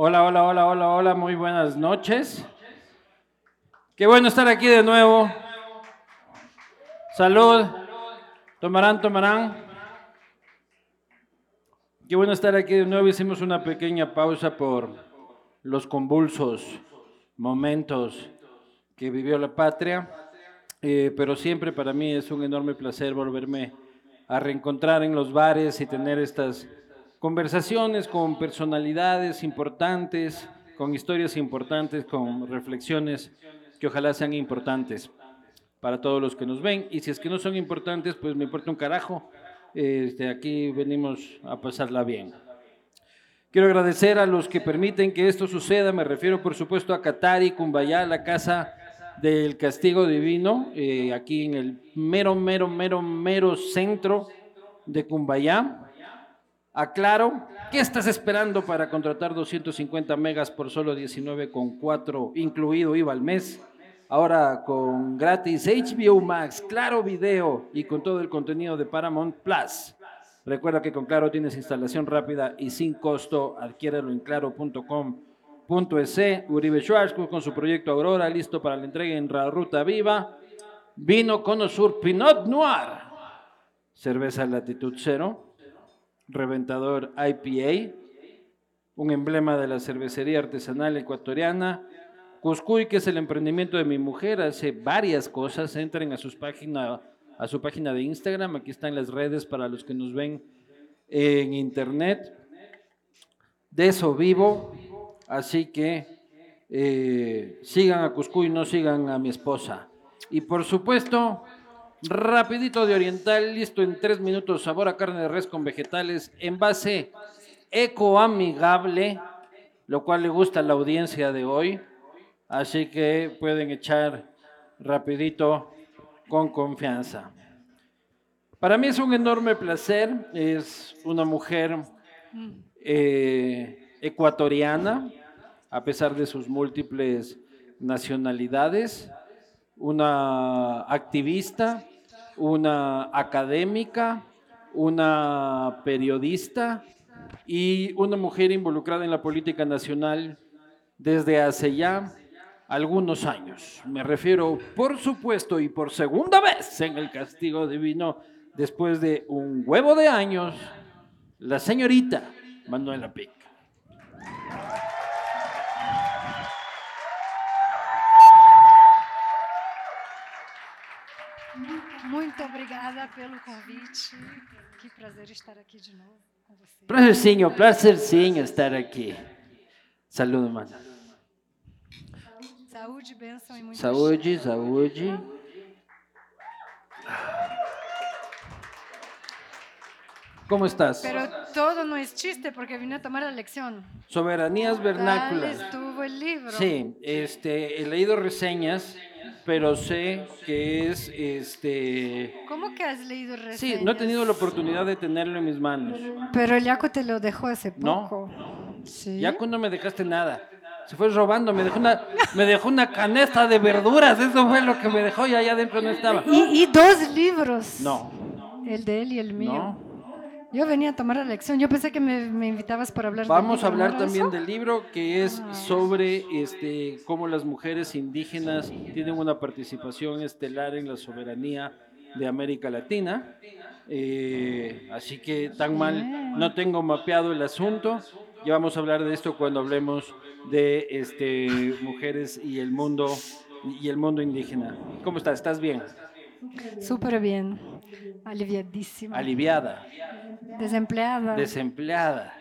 Hola, hola, hola, hola, hola, muy buenas noches. Qué bueno estar aquí de nuevo. Salud. Tomarán, tomarán. Qué bueno estar aquí de nuevo. Hicimos una pequeña pausa por los convulsos momentos que vivió la patria, eh, pero siempre para mí es un enorme placer volverme a reencontrar en los bares y tener estas conversaciones con personalidades importantes, con historias importantes, con reflexiones que ojalá sean importantes para todos los que nos ven. Y si es que no son importantes, pues me importa un carajo. Este, aquí venimos a pasarla bien. Quiero agradecer a los que permiten que esto suceda. Me refiero, por supuesto, a Catari, Cumbayá, la casa del castigo divino, eh, aquí en el mero, mero, mero, mero centro de Cumbayá. Aclaro, ¿qué estás esperando para contratar 250 megas por solo 19,4 incluido IVA al mes? Ahora con gratis HBO Max, Claro Video y con todo el contenido de Paramount Plus. Recuerda que con Claro tienes instalación rápida y sin costo. Adquiérelo en claro.com.es. Uribe Schwartz con su proyecto Aurora, listo para la entrega en la Ruta Viva. Vino Cono Sur Pinot Noir. Cerveza Latitud Cero Reventador IPA, un emblema de la cervecería artesanal ecuatoriana. Cuscuy, que es el emprendimiento de mi mujer, hace varias cosas. Entren a, página, a su página de Instagram. Aquí están las redes para los que nos ven en internet. De eso vivo. Así que eh, sigan a Cuscuy, no sigan a mi esposa. Y por supuesto, rapidito de oriental, listo en tres minutos, sabor a carne de res con vegetales, envase ecoamigable, lo cual le gusta a la audiencia de hoy, así que pueden echar rapidito con confianza. Para mí es un enorme placer, es una mujer eh, ecuatoriana, a pesar de sus múltiples nacionalidades, una activista, una académica, una periodista y una mujer involucrada en la política nacional desde hace ya algunos años. Me refiero, por supuesto, y por segunda vez en el castigo divino, después de un huevo de años, la señorita Manuela Pic. Muito obrigada pelo convite. Que prazer estar aqui de novo com você. Prazerzinho, prazerzinho estar aqui. Saúde, mano. Saúde, bênção e muito Saúde, saúde. ¿Cómo estás? Pero todo no es chiste porque vine a tomar la lección. Soberanías vernáculas. estuvo el libro. Sí, este, he leído reseñas, pero sé que es, este, ¿Cómo que has leído reseñas? sí, no he tenido la oportunidad de tenerlo en mis manos. Pero el Yaco te lo dejó hace No. poco. Sí. Ya cuando me dejaste nada. Se fue robando, me dejó una, me dejó una canasta de verduras, eso fue lo que me dejó y allá adentro no estaba. Y, y dos libros. No, El de él y el mío. no. Yo venía a tomar la lección. Yo pensé que me, me invitabas para hablar Vamos a libro, ¿no hablar también eso? del libro que es Ah. sobre este cómo las mujeres indígenas tienen una participación estelar en la soberanía de América Latina. Eh, así que tan mal no tengo mapeado el asunto. Ya vamos a hablar de esto cuando hablemos de este mujeres y el mundo y el mundo indígena. ¿Cómo estás? ¿Estás bien? Súper bien. Aliviadísima. Aliviada, Desempleada. desempleada.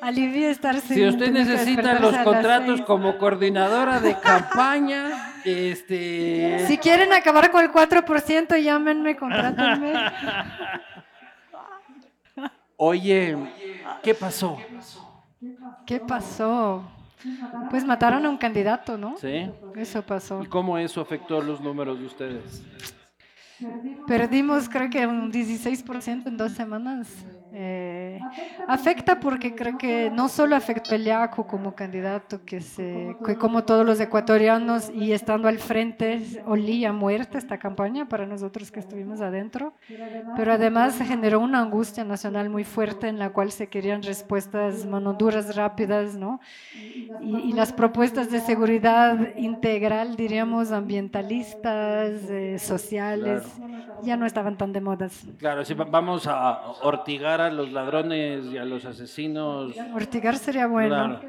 Alivia estar sin Si usted necesita los contratos como coordinadora de campaña, este... Si quieren acabar con el 4%, llámenme, contrátenme. Oye, ¿qué pasó? ¿Qué pasó? Pues mataron a un candidato, ¿no? ¿Sí? Eso pasó. ¿Y cómo eso afectó los números de ustedes? Perdimos creo que un 16% en dos semanas. Eh, afecta porque creo que no solo afectó a Eliaco como candidato, que, se, que como todos los ecuatorianos y estando al frente olía muerte esta campaña para nosotros que estuvimos adentro, pero además se generó una angustia nacional muy fuerte en la cual se querían respuestas monoduras rápidas, ¿no? Y, las propuestas de seguridad integral, diríamos, ambientalistas, eh, sociales, ya no estaban tan de modas. Claro, si vamos a ortigar a los ladrones y a los asesinos. Ortigar sería bueno.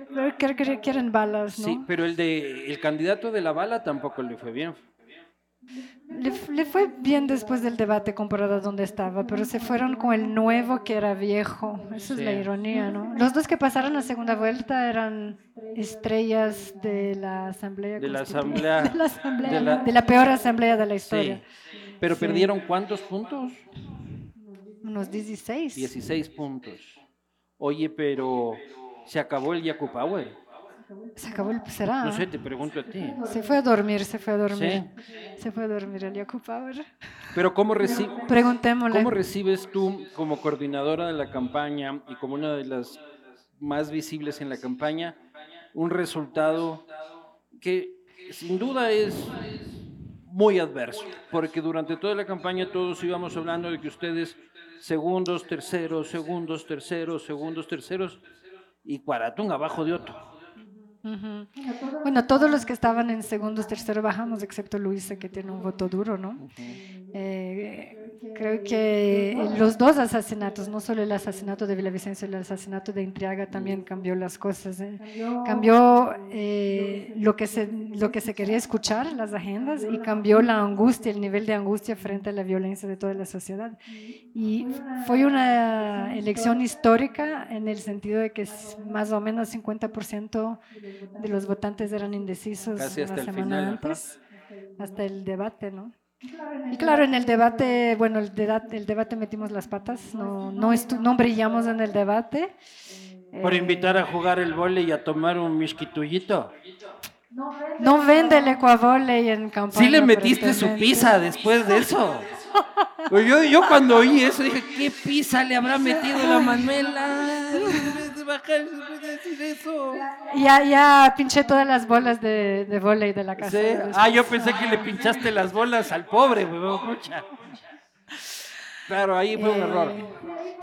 Quieren balas, ¿no? Sí, pero el de el candidato de la bala tampoco le fue bien. Le, fue bien después del debate comparado a donde estaba, pero se fueron con el nuevo que era viejo. Esa es la ironía, ¿no? Los dos que pasaron a segunda vuelta eran estrellas de la Asamblea. De la Asamblea. De la, asamblea, de la, peor Asamblea de la historia. Pero perdieron cuántos puntos? Unos 16. 16 puntos. Oye, pero se acabó el Yaku Power. Se acabó el será. No sé, te pregunto a ti. Se fue a dormir, se fue a dormir. Se fue a dormir el Yaku Power. Pero cómo reci preguntémosle. ¿Cómo recibes tú como coordinadora de la campaña y como una de las más visibles en la campaña un resultado que sin duda es muy adverso, porque durante toda la campaña todos íbamos hablando de que ustedes segundos, terceros, segundos, terceros, segundos, terceros, y Cuaratún abajo de otro. Bueno, todos los que estaban en segundos, terceros bajamos, excepto Luisa, que tiene un voto duro, ¿no? Eh, creo que los dos asesinatos, no solo el asesinato de Villavicencio, el asesinato de Intriaga también cambió las cosas. ¿eh? Cambió eh, lo, que se, lo que se quería escuchar las agendas y cambió la angustia, el nivel de angustia frente a la violencia de toda la sociedad. Y fue una elección histórica en el sentido de que más o menos 50% de los votantes eran indecisos Casi una semana final, antes, hasta el debate, ¿no? Y claro, en el debate, bueno, el, debate, el debate metimos las patas, no, no, no brillamos en el debate. Por invitar a jugar el vole y a tomar un misquitullito. No vende el ecuavole en campaña. Sí le metiste su pizza después de eso. Pues yo, yo cuando oí eso dije, ¿qué pizza le habrá metido la Manuela? Decir eso. Ya, ya pinché todas las bolas de, de volei de la casa. Ah, yo pensé que le pinchaste las bolas al pobre, Claro, ahí fue un eh, error.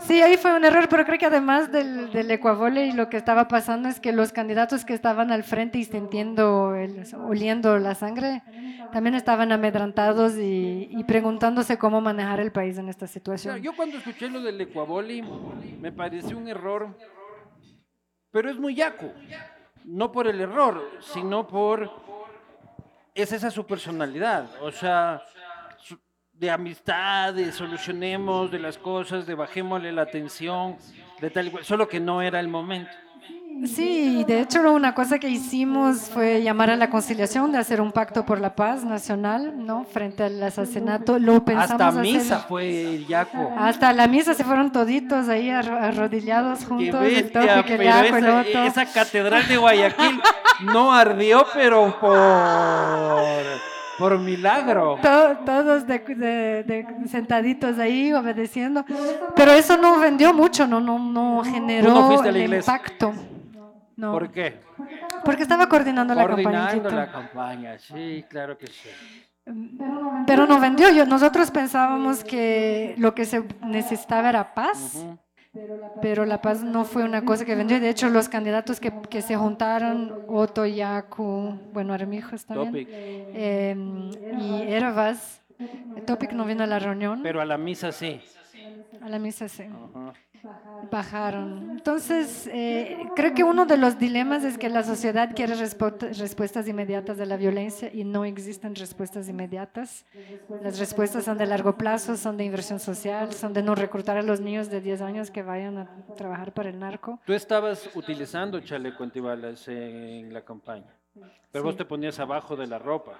Sí, ahí fue un error, pero creo que además del, del y lo que estaba pasando es que los candidatos que estaban al frente y sintiendo, el, oliendo la sangre, también estaban amedrantados y, y, preguntándose cómo manejar el país en esta situación. yo cuando escuché lo del ecuavoli me pareció un error, pero es muy yaco. No por el error, sino por... Es esa su personalidad. O sea, de amistad, de solucionemos de las cosas, de bajémosle la atención, de tal igual, solo que no era el momento. Sí, de hecho una cosa que hicimos fue llamar a la conciliación, de hacer un pacto por la paz nacional, ¿no? Frente al asesinato. Lo pensamos Hasta misa fue Yaco. Hasta la misa se fueron toditos ahí arrodillados juntos, el topic, el Yaco, el otro. Esa catedral de Guayaquil no ardió, pero por por milagro. todos de, sentaditos ahí obedeciendo. Pero eso no vendió mucho, no, no, no generó el impacto. No. ¿Por qué? Porque estaba coordinando la campaña. Coordinando la campaña, sí, claro que sí. Pero no vendió. Yo, nosotros pensábamos que lo que se necesitaba era paz pero la paz no fue una cosa que vendió. De hecho, los candidatos que, que se juntaron, Otto, Yaku, bueno, Armijos también, eh, y Ervas, Topic no vino a la reunión. Pero a la misa sí. A la misa sí. Bajaron. Entonces, eh, creo que uno de los dilemas es que la sociedad quiere respuestas inmediatas de la violencia y no existen respuestas inmediatas. Las respuestas son de largo plazo, son de inversión social, son de no reclutar a los niños de 10 años que vayan a trabajar para el narco. Tú estabas utilizando chaleco antibalas en la campaña. Pero vos te ponías abajo de la ropa.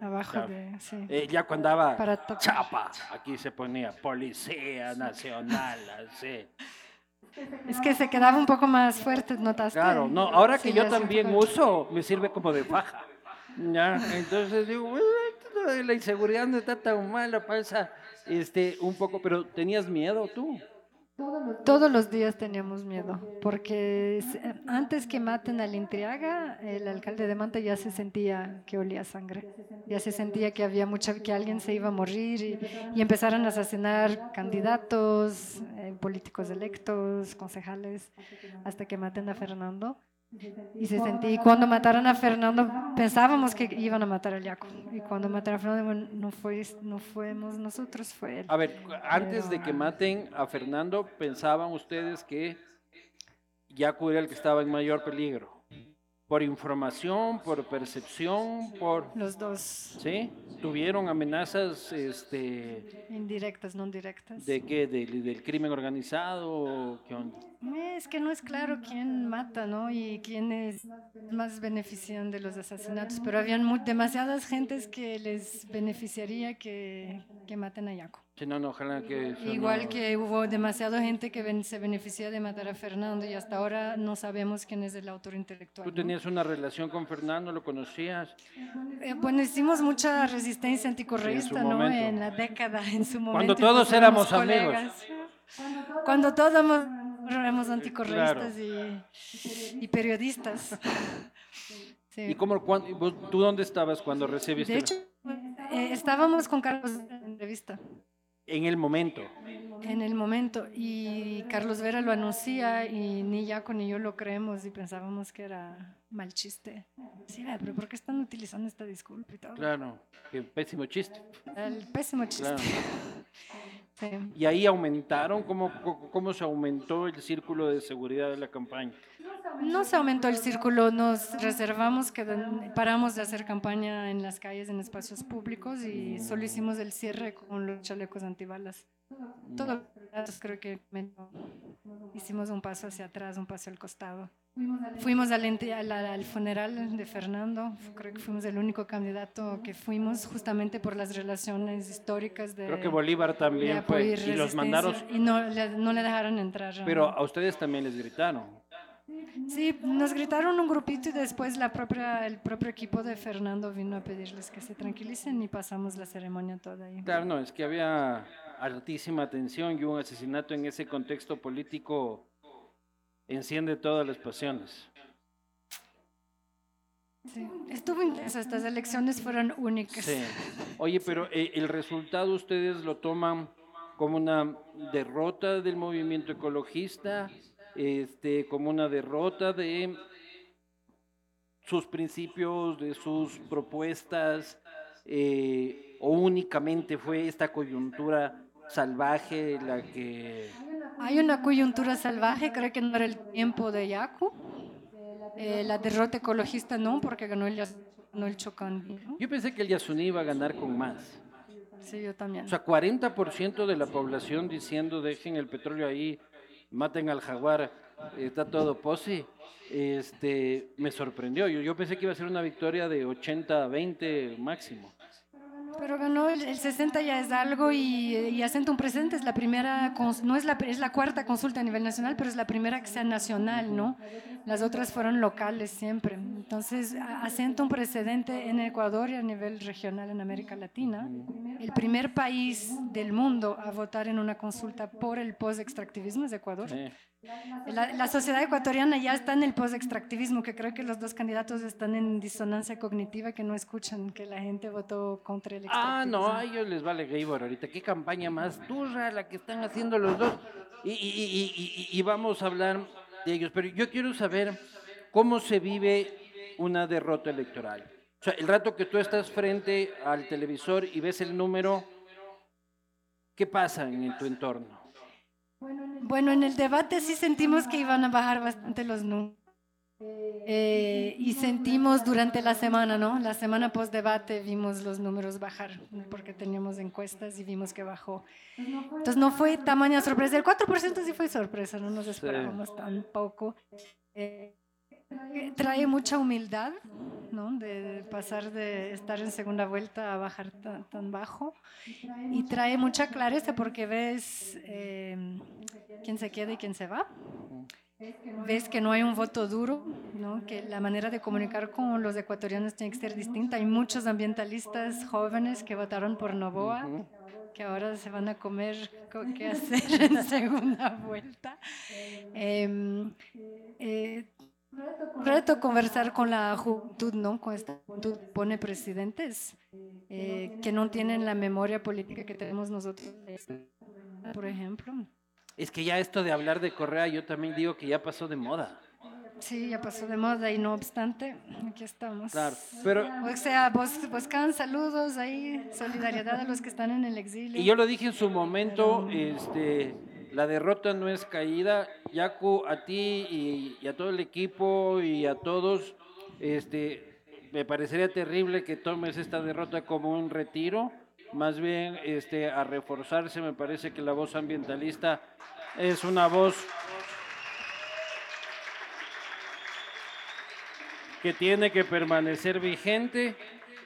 Abajo de, sí. Eh, ya cuando andaba chapa, aquí se ponía Policía Nacional, así. Es que se quedaba un poco más fuerte, ¿notaste? Claro, no, ahora que yo también uso, me sirve como de faja. ¿ya? Entonces digo, la inseguridad no está tan mala, pasa este, un poco, pero ¿tenías miedo tú? Todos los días. Teníamos miedo, porque antes que maten al Intriaga, el alcalde de Manta ya se sentía que olía sangre, ya se sentía que había mucha, que alguien se iba a morir y, y empezaron a asesinar candidatos, eh, políticos electos, concejales, hasta que maten a Fernando. Y se sentí, cuando mataron a Fernando, pensábamos que iban a matar a Yaco. Y cuando mataron a Fernando, no, fue, fuimos nosotros, fue él. A ver, antes de que maten a Fernando, ¿pensaban ustedes que Yaco era el que estaba en mayor peligro? ¿Por información, por percepción, por...? Los dos. ¿Sí? ¿Tuvieron amenazas este, indirectas, no directas? ¿De qué? ¿Del, del crimen organizado? ¿Qué onda? Es que no es claro quién mata, ¿no? Y quién es más benefician de los asesinatos, pero habían demasiadas gentes que les beneficiaría que, que maten a Yaco. Sí, no, no, ojalá que Igual que hubo demasiada gente que se beneficia de matar a Fernando y hasta ahora no sabemos quién es el autor intelectual. ¿Tú tenías una relación con Fernando? ¿Lo conocías? Eh, bueno, hicimos mucha resistencia anticorreísta, ¿no? En la década, en su momento. Cuando todos éramos amigos. Cuando todos éramos anticorreístas y, periodistas. ¿Y cómo, tú dónde estabas cuando recibiste? De hecho, eh, estábamos con Carlos en entrevista. En el momento. En el momento. Y Carlos Vera lo anuncia y ni Jaco ni yo lo creemos y pensábamos que era mal chiste. Sí, pero ¿por qué están utilizando esta disculpa y todo? Claro, qué pésimo chiste. El pésimo chiste. ¿Y ahí aumentaron? ¿Cómo, ¿Cómo se aumentó el círculo de seguridad de la campaña? No se aumentó el círculo, nos reservamos que paramos de hacer campaña en las calles, en espacios públicos y solo hicimos el cierre con los chalecos antibalas. Todo creo que hicimos un paso hacia atrás, un paso al costado. Fuimos al, al, funeral de Fernando, creo que fuimos el único candidato que fuimos justamente por las relaciones históricas de... Creo que Bolívar también fue y los mandaron... Y no, no le dejaron entrar. Pero a ustedes también les gritaron. Sí, nos gritaron un grupito y después la propia, el propio equipo de Fernando vino a pedirles que se tranquilicen y pasamos la ceremonia toda ahí. Claro, no, es que había altísima tensión y un asesinato en ese contexto político enciende todas las pasiones. Sí, estuvo intenso, estas elecciones fueron únicas. Sí. Oye, pero eh, el resultado ustedes lo toman como una derrota del movimiento ecologista, este, como una derrota de sus principios, de sus propuestas, eh, o únicamente fue esta coyuntura salvaje la que... Hay una coyuntura salvaje, creo que no era el tiempo de Yaku. Eh, la derrota ecologista no, porque ganó el, ganó el Yo pensé que el Yasuní iba a ganar con más. Sí, yo también. O sea, 40% de la población diciendo dejen el petróleo ahí, maten al jaguar, está todo posi. Este, me sorprendió. Yo, yo pensé que iba a ser una victoria de 80 a 20 máximo. Pero ganó el, 60 ya es algo y, y un presente. Es la primera, no es la, es la cuarta consulta a nivel nacional, pero es la primera que sea nacional, ¿no? Las otras fueron locales siempre. Entonces, asenta un precedente en Ecuador y a nivel regional en América Latina. El primer país del mundo a votar en una consulta por el post-extractivismo es Ecuador. La, sociedad ecuatoriana ya está en el post-extractivismo, que creo que los dos candidatos están en disonancia cognitiva, que no escuchan que la gente votó contra el Ah, no, a ellos les vale Gabor ahorita. Qué campaña más dura la que están haciendo los dos. Y, y, y, y, vamos a hablar de ellos. Pero yo quiero saber cómo se vive una derrota electoral. O sea, el rato que tú estás frente al televisor y ves el número, ¿qué pasa en tu entorno? Bueno, en el debate sí sentimos que iban a bajar bastante los números. Eh, y sentimos durante la semana, ¿no? La semana post debate vimos los números bajar porque teníamos encuestas y vimos que bajó. Entonces no fue tamaña sorpresa. El 4% sí fue sorpresa, no nos esperábamos tan poco. Eh, trae mucha humildad, ¿no? De pasar de estar en segunda vuelta a bajar tan, bajo. Y trae mucha clareza porque ves eh, quién se queda y quién se va. Ves que no hay un voto duro, ¿no? que la manera de comunicar con los ecuatorianos tiene que ser distinta. Hay muchos ambientalistas jóvenes que votaron por Novoa, que ahora se van a comer qué hacer en segunda vuelta. Em, eh, reto conversar con la juventud, ¿no? Con esta juventud pone presidentes eh, que no tienen la memoria política que tenemos nosotros, por ejemplo. Es que ya esto de hablar de Correa, yo también digo que ya pasó de moda. Sí, ya pasó de moda y no obstante, aquí estamos. Claro, pero... O sea, buscan saludos ahí, solidaridad a los que están en el exilio. Y yo lo dije en su momento, este, la derrota no es caída. Yaku, a ti y, a todo el equipo y a todos, este, me parecería terrible que tomes esta derrota como un retiro. Más bien, este, a reforzarse, me parece que la voz ambientalista es una voz que tiene que permanecer vigente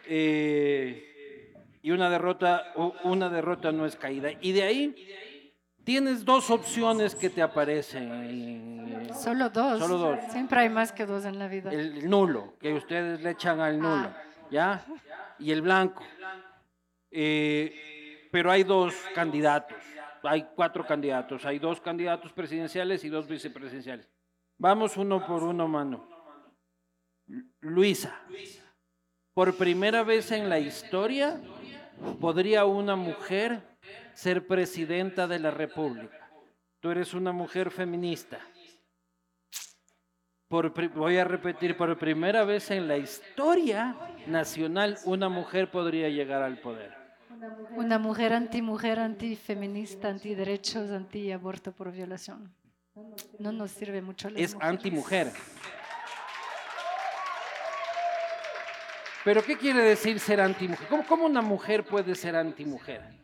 eh, y una derrota, una derrota no es caída. Y de ahí tienes dos opciones que te aparecen. Solo dos. Solo dos. Siempre hay más que dos en la vida. El nulo, que ustedes le echan al nulo, ah. ¿ya? Y el blanco. Eh, pero hay dos candidatos, hay cuatro candidatos, hay dos candidatos presidenciales y dos vicepresidenciales. Vamos uno por uno, mano. Luisa, por primera vez en la historia, ¿podría una mujer ser presidenta de la República? Tú eres una mujer feminista. Por, voy a repetir, por primera vez en la historia nacional, una mujer podría llegar al poder. Una mujer anti-mujer, anti-feminista, anti-derechos, anti-aborto por violación. No nos sirve mucho. Es anti-mujer. Pero ¿qué quiere decir ser antimujer? ¿Cómo, ¿Cómo una mujer puede ser antimujer?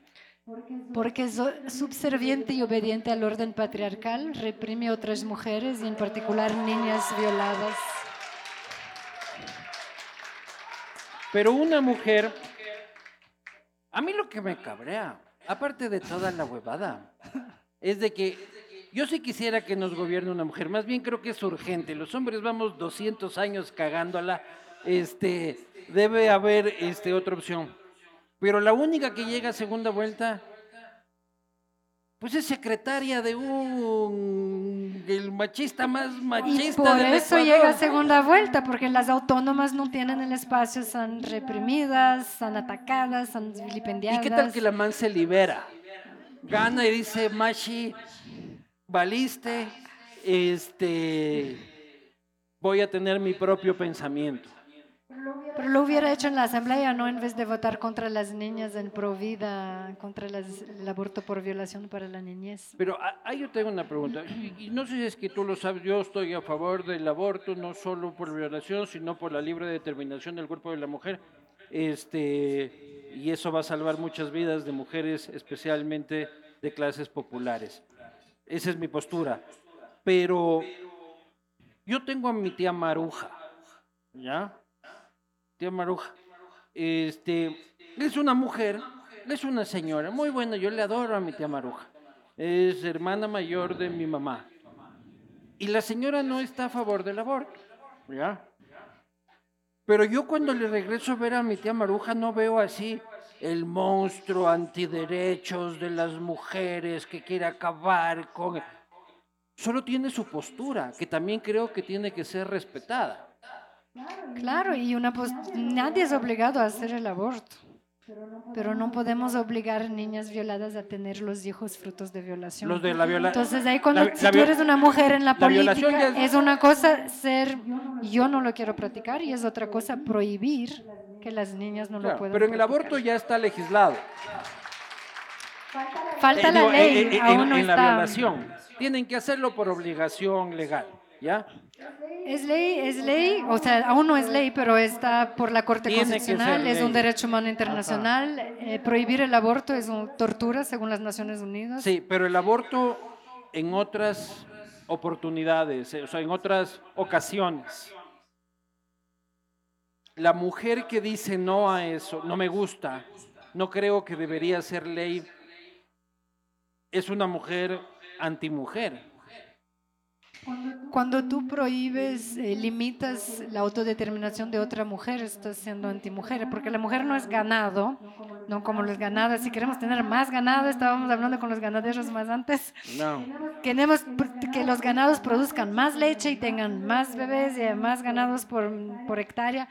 Porque es subserviente y obediente al orden patriarcal, reprime a otras mujeres y en particular niñas violadas. Pero una mujer, a mí lo que me cabrea, aparte de toda la huevada, es de que yo sí quisiera que nos gobierne una mujer, más bien creo que es urgente. Los hombres vamos 200 años cagándola este, debe haber este, otra opción. Pero la única que llega a segunda vuelta, pues es secretaria de un el machista más machista. Y por eso llega a segunda vuelta, porque las autónomas no tienen el espacio, son reprimidas, son atacadas, son vilipendiadas. ¿Y qué tal que la man se libera? Gana y dice, Machi, valiste, este, voy a tener mi propio pensamiento. Pero lo hubiera hecho en la asamblea, no en vez de votar contra las niñas en Provida, contra el aborto por violación para la niñez. Pero ahí yo tengo una pregunta, y, no sé si es que tú lo sabes, yo estoy a favor del aborto, no solo por violación, sino por la libre determinación del cuerpo de la mujer, este, y eso va a salvar muchas vidas de mujeres, especialmente de clases populares. Esa es mi postura. Pero yo tengo a mi tía Maruja, ¿ya? Tía Maruja. Este, es una mujer, es una señora, muy buena, yo le adoro a mi tía Maruja. Es hermana mayor de mi mamá. Y la señora no está a favor del aborto, ¿ya? Pero yo cuando le regreso a ver a mi tía Maruja no veo así el monstruo antiderechos de las mujeres que quiere acabar con... Solo tiene su postura, que también creo que tiene que ser respetada. Claro, y una nadie es obligado a hacer el aborto. Pero no podemos obligar a niñas violadas a tener los hijos frutos de violación. Los de la Entonces ahí cuando si tú eres una mujer en la, política, es... una cosa ser, yo no lo quiero practicar y es otra cosa prohibir que las niñas no lo puedan Pero en el aborto ya está legislado. Falta eh, la ley, eh, eh, aún no en la violación. Tienen que hacerlo por obligación legal, ¿ya? Es ley, es ley, o sea, aún no es ley, pero está por la Corte Constitucional, es un derecho humano internacional. Eh, prohibir el aborto es una tortura según las Naciones Unidas. Sí, pero el aborto en otras oportunidades, eh, o sea, en otras ocasiones. La mujer que dice no a eso, no me gusta, no creo que debería ser ley, es una mujer antimujer. Cuando tú prohíbes, eh, limitas la autodeterminación de otra mujer, estás siendo antimujer, porque la mujer no es ganado, no como los ganados. Si queremos tener más ganado, estábamos hablando con los ganaderos más antes. No. Queremos que los ganados produzcan más leche y tengan más bebés y más ganados por, por hectárea.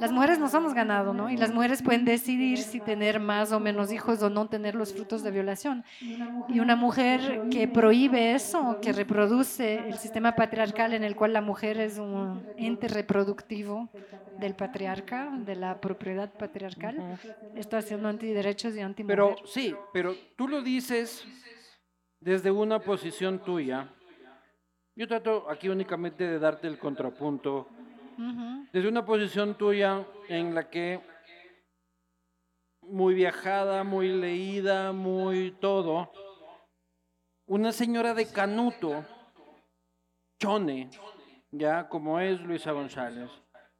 Las mujeres no somos ganado, ¿no? Y las mujeres pueden decidir si tener más o menos hijos o no tener los frutos de violación. Y una mujer que prohíbe eso, que reproduce el sistema patriarcal en el cual la mujer es un ente reproductivo del patriarca, de la propiedad patriarcal, está haciendo antiderechos y anti Pero sí, pero tú lo dices desde una posición tuya. Yo trato aquí únicamente de darte el contrapunto. Desde una posición tuya en la que muy viajada, muy leída, muy todo. Una señora de Canuto, Chone, ya como es Luisa González,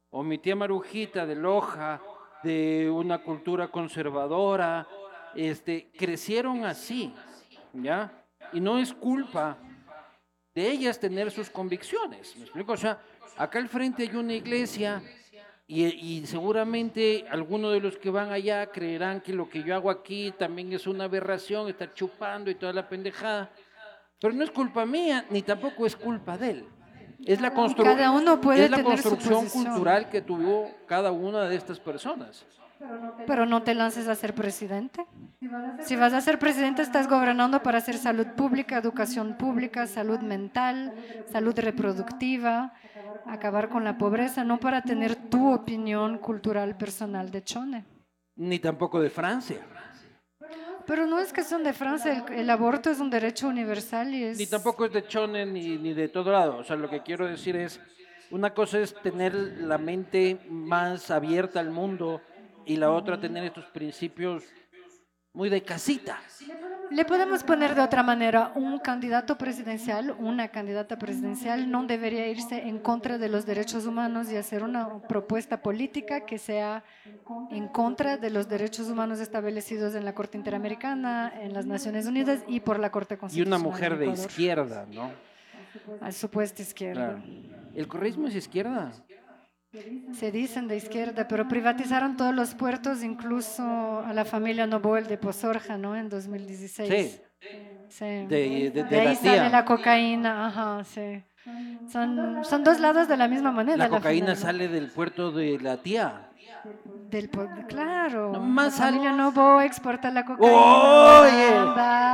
o mi tía Marujita de Loja, de una cultura conservadora, este, crecieron así, ¿ya? Y no es culpa de ellas tener sus convicciones, ¿me explico? O sea, acá al frente hay una iglesia y, y, seguramente algunos de los que van allá creerán que lo que yo hago aquí también es una aberración, estar chupando y toda la pendejada. Pero no es culpa mía, ni tampoco es culpa de él. Es la, constru cada uno puede es la tener construcción cultural que tuvo cada una de estas personas. Pero no te lances a ser presidente. Si vas a ser presidente, estás gobernando para hacer salud pública, educación pública, salud mental, salud reproductiva, acabar con la pobreza, no para tener tu opinión cultural personal de Chone. Ni tampoco de Francia. Pero no es que son de Francia, el, el aborto es un derecho universal y es... Ni tampoco es de Chone ni, ni de todo lado. O sea, lo que quiero decir es, una cosa es tener la mente más abierta al mundo y la otra tener estos principios muy de casita. Le podemos poner de otra manera, un candidato presidencial, una candidata presidencial no debería irse en contra de los derechos humanos y hacer una propuesta política que sea en contra de los derechos humanos establecidos en la Corte Interamericana, en las Naciones Unidas y por la Corte Y Constitucional. una mujer de izquierda, ¿no? A supuesta izquierda. Claro. ¿El correísmo es izquierda? Se dicen de izquierda, pero privatizaron todos los puertos, incluso a la familia Novoel de Pozorja, ¿no? En 2016. Sí. Sí. De, de, de De ahí la sale tía. la cocaína, ajá, sí. Son, son dos lados de la misma moneda. La cocaína final, ¿no? sale del puerto de la tía. Del, claro. No, más la sal- familia Novo exporta la cocaína. Oye,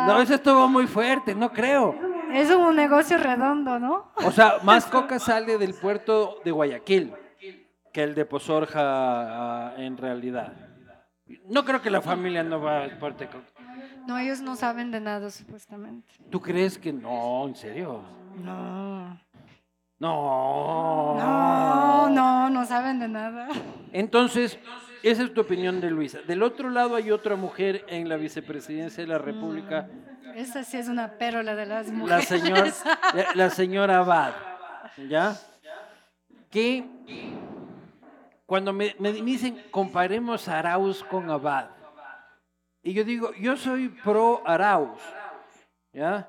no, eso estuvo muy fuerte, no creo. Es un negocio redondo, ¿no? O sea, más coca sale del puerto de Guayaquil que el de Pozorja ah, en realidad. No creo que la familia no va a exportar coca. No, ellos no saben de nada, supuestamente. ¿Tú crees que no? ¿En serio? No. No. No, no, no saben de nada. Entonces, esa es tu opinión de Luisa. Del otro lado hay otra mujer en la vicepresidencia de la República, Esa sí es una pérola de las la, mujeres. señor, la, la señora Abad, ¿ya? Que cuando me, me dicen comparemos a Arauz con Abad, y yo digo, yo soy pro Arauz, ¿ya?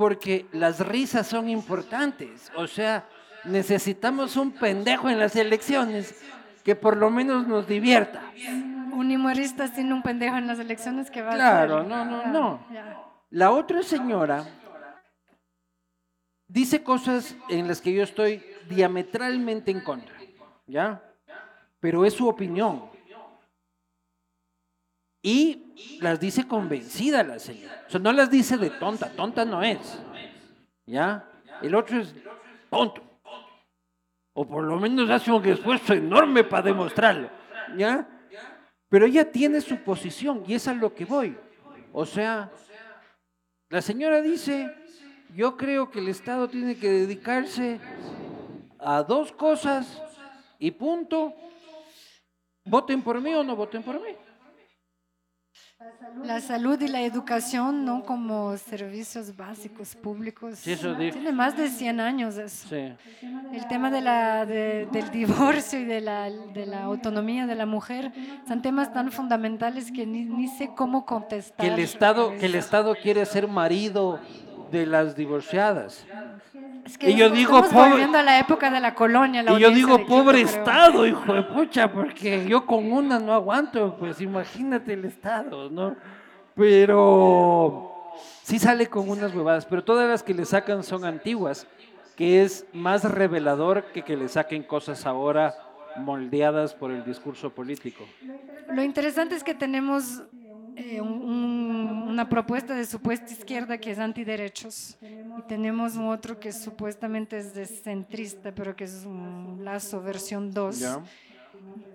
Porque las risas son importantes, o sea, necesitamos un pendejo en las elecciones que por lo menos nos divierta. Un humorista sin un pendejo en las elecciones que va Claro, a hacer. no, no, no. La otra señora dice cosas en las que yo estoy diametralmente en contra, ¿ya? Pero es su opinión. Y las dice convencida la señora. O sea, no las dice de tonta, tonta no es. ¿Ya? El otro es tonto. O por lo menos hace un esfuerzo enorme para demostrarlo. ¿Ya? Pero ella tiene su posición y es a lo que voy. O sea, la señora dice, yo creo que el Estado tiene que dedicarse a dos cosas y punto. Voten por mí o no voten por mí. La salud y la educación, ¿no? Como servicios básicos públicos. Sí, eso dijo. Tiene más de 100 años eso. Sí. El tema de la, de- del divorcio y de la, de la autonomía de la mujer son temas tan fundamentales que ni, ni sé cómo contestar. Que el Estado, que el Estado quiere ser marido de las divorciadas. Es que Y yo digo, pobre- volviendo a la época de la colonia. la Y yo digo, pobre creo. Estado, hijo de pucha, porque yo con una no aguanto, pues imagínate el Estado, ¿no? Pero sí sale con unas huevadas, pero todas las que le sacan son antiguas, que es más revelador que que le saquen cosas ahora moldeadas por el discurso político. Lo interesante es que tenemos eh, un- un- una propuesta de supuesta izquierda que es antiderechos y tenemos un otro que supuestamente es de centrista, pero que es un Lazo versión 2, ¿Ya?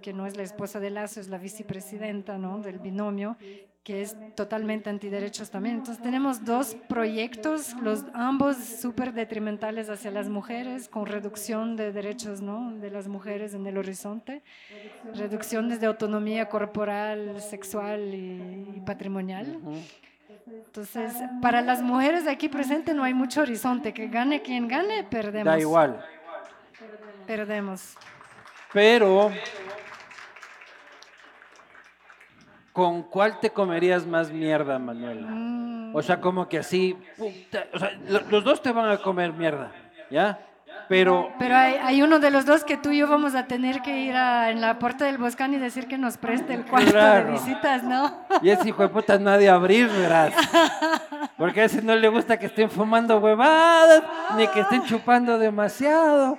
que no es la esposa de Lazo, es la vicepresidenta ¿no? del binomio, que es totalmente antiderechos también. Entonces tenemos dos proyectos, los ambos súper detrimentales hacia las mujeres, con reducción de derechos ¿no? de las mujeres en el horizonte, reducciones de autonomía corporal, sexual y, y patrimonial. Entonces, para las mujeres aquí presentes no hay mucho horizonte, que gane quien gane, perdemos. Da igual. Perdemos. Pero, ¿con cuál te comerías más mierda, Manuela? Mm. O sea, como que así, puta, o sea, lo- los dos te van a comer mierda, ¿ya? Pero, Pero hay, hay uno de los dos que tú y yo vamos a tener que ir a, en la puerta del Boscán y decir que nos preste el cuarto Claro. de visitas, ¿no? y ese hijo de puta nadie abrir, verás. Porque a ese no le gusta que estén fumando huevadas, ni que estén chupando demasiado.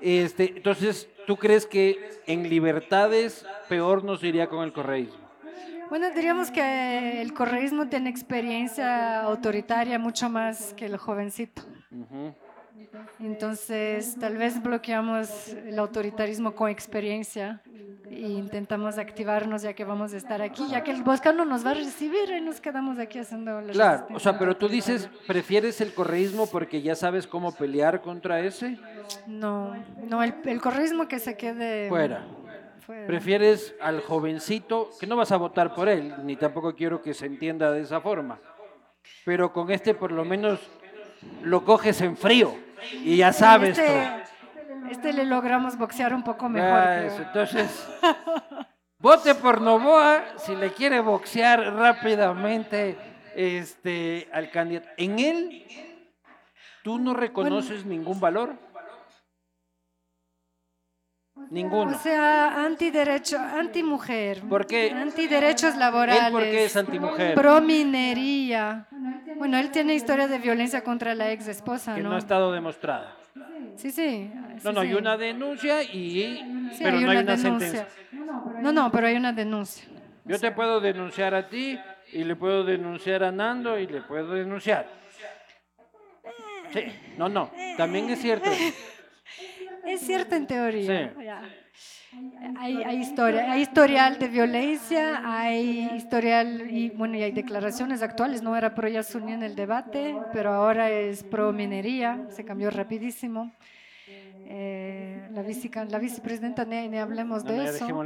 Este, entonces, ¿tú crees que en libertades peor nos iría con el correísmo? Bueno, diríamos que el correísmo tiene experiencia autoritaria mucho más que el jovencito. Entonces, tal vez bloqueamos el autoritarismo con experiencia e intentamos activarnos ya que vamos a estar aquí, ya que el Boscano nos va a recibir y nos quedamos aquí haciendo la Claro, o sea, pero tú dices, ¿prefieres el correísmo porque ya sabes cómo pelear contra ese? No, no, el, el correísmo que se quede Fuera. ¿Prefieres al jovencito, que no vas a votar por él, ni tampoco quiero que se entienda de esa forma, pero con este por lo menos lo coges en frío y ya sabes este, este le logramos boxear un poco mejor. Ah, eso, entonces, vote por Novoa si le quiere boxear rápidamente este, al candidato. En él, ¿tú no reconoces ningún valor? Ninguno. O sea, antiderecho, antimujer. ¿Por qué? Antiderechos laborales. ¿Él por qué es antimujer? Prominería. Bueno, él tiene historia de violencia contra la ex esposa, Que ¿no? no ha estado demostrada. Sí, sí. No, sí, no, hay una denuncia y... Sí, pero hay no hay una una denuncia. sentencia. No, no, pero hay una denuncia. Yo te puedo denunciar a ti y le puedo denunciar a Nando y le puedo denunciar. Sí, no, no, también es cierto. Es cierto en teoría. Sí. ya. Hay, hay historia, hay historial de violencia, hay historial y bueno, y hay declaraciones actuales. No era pro Yasuní en el debate, pero ahora es pro minería. Se cambió rapidísimo. Eh, la, vice, la vicepresidenta, ni, ni hablemos No, de no, eso.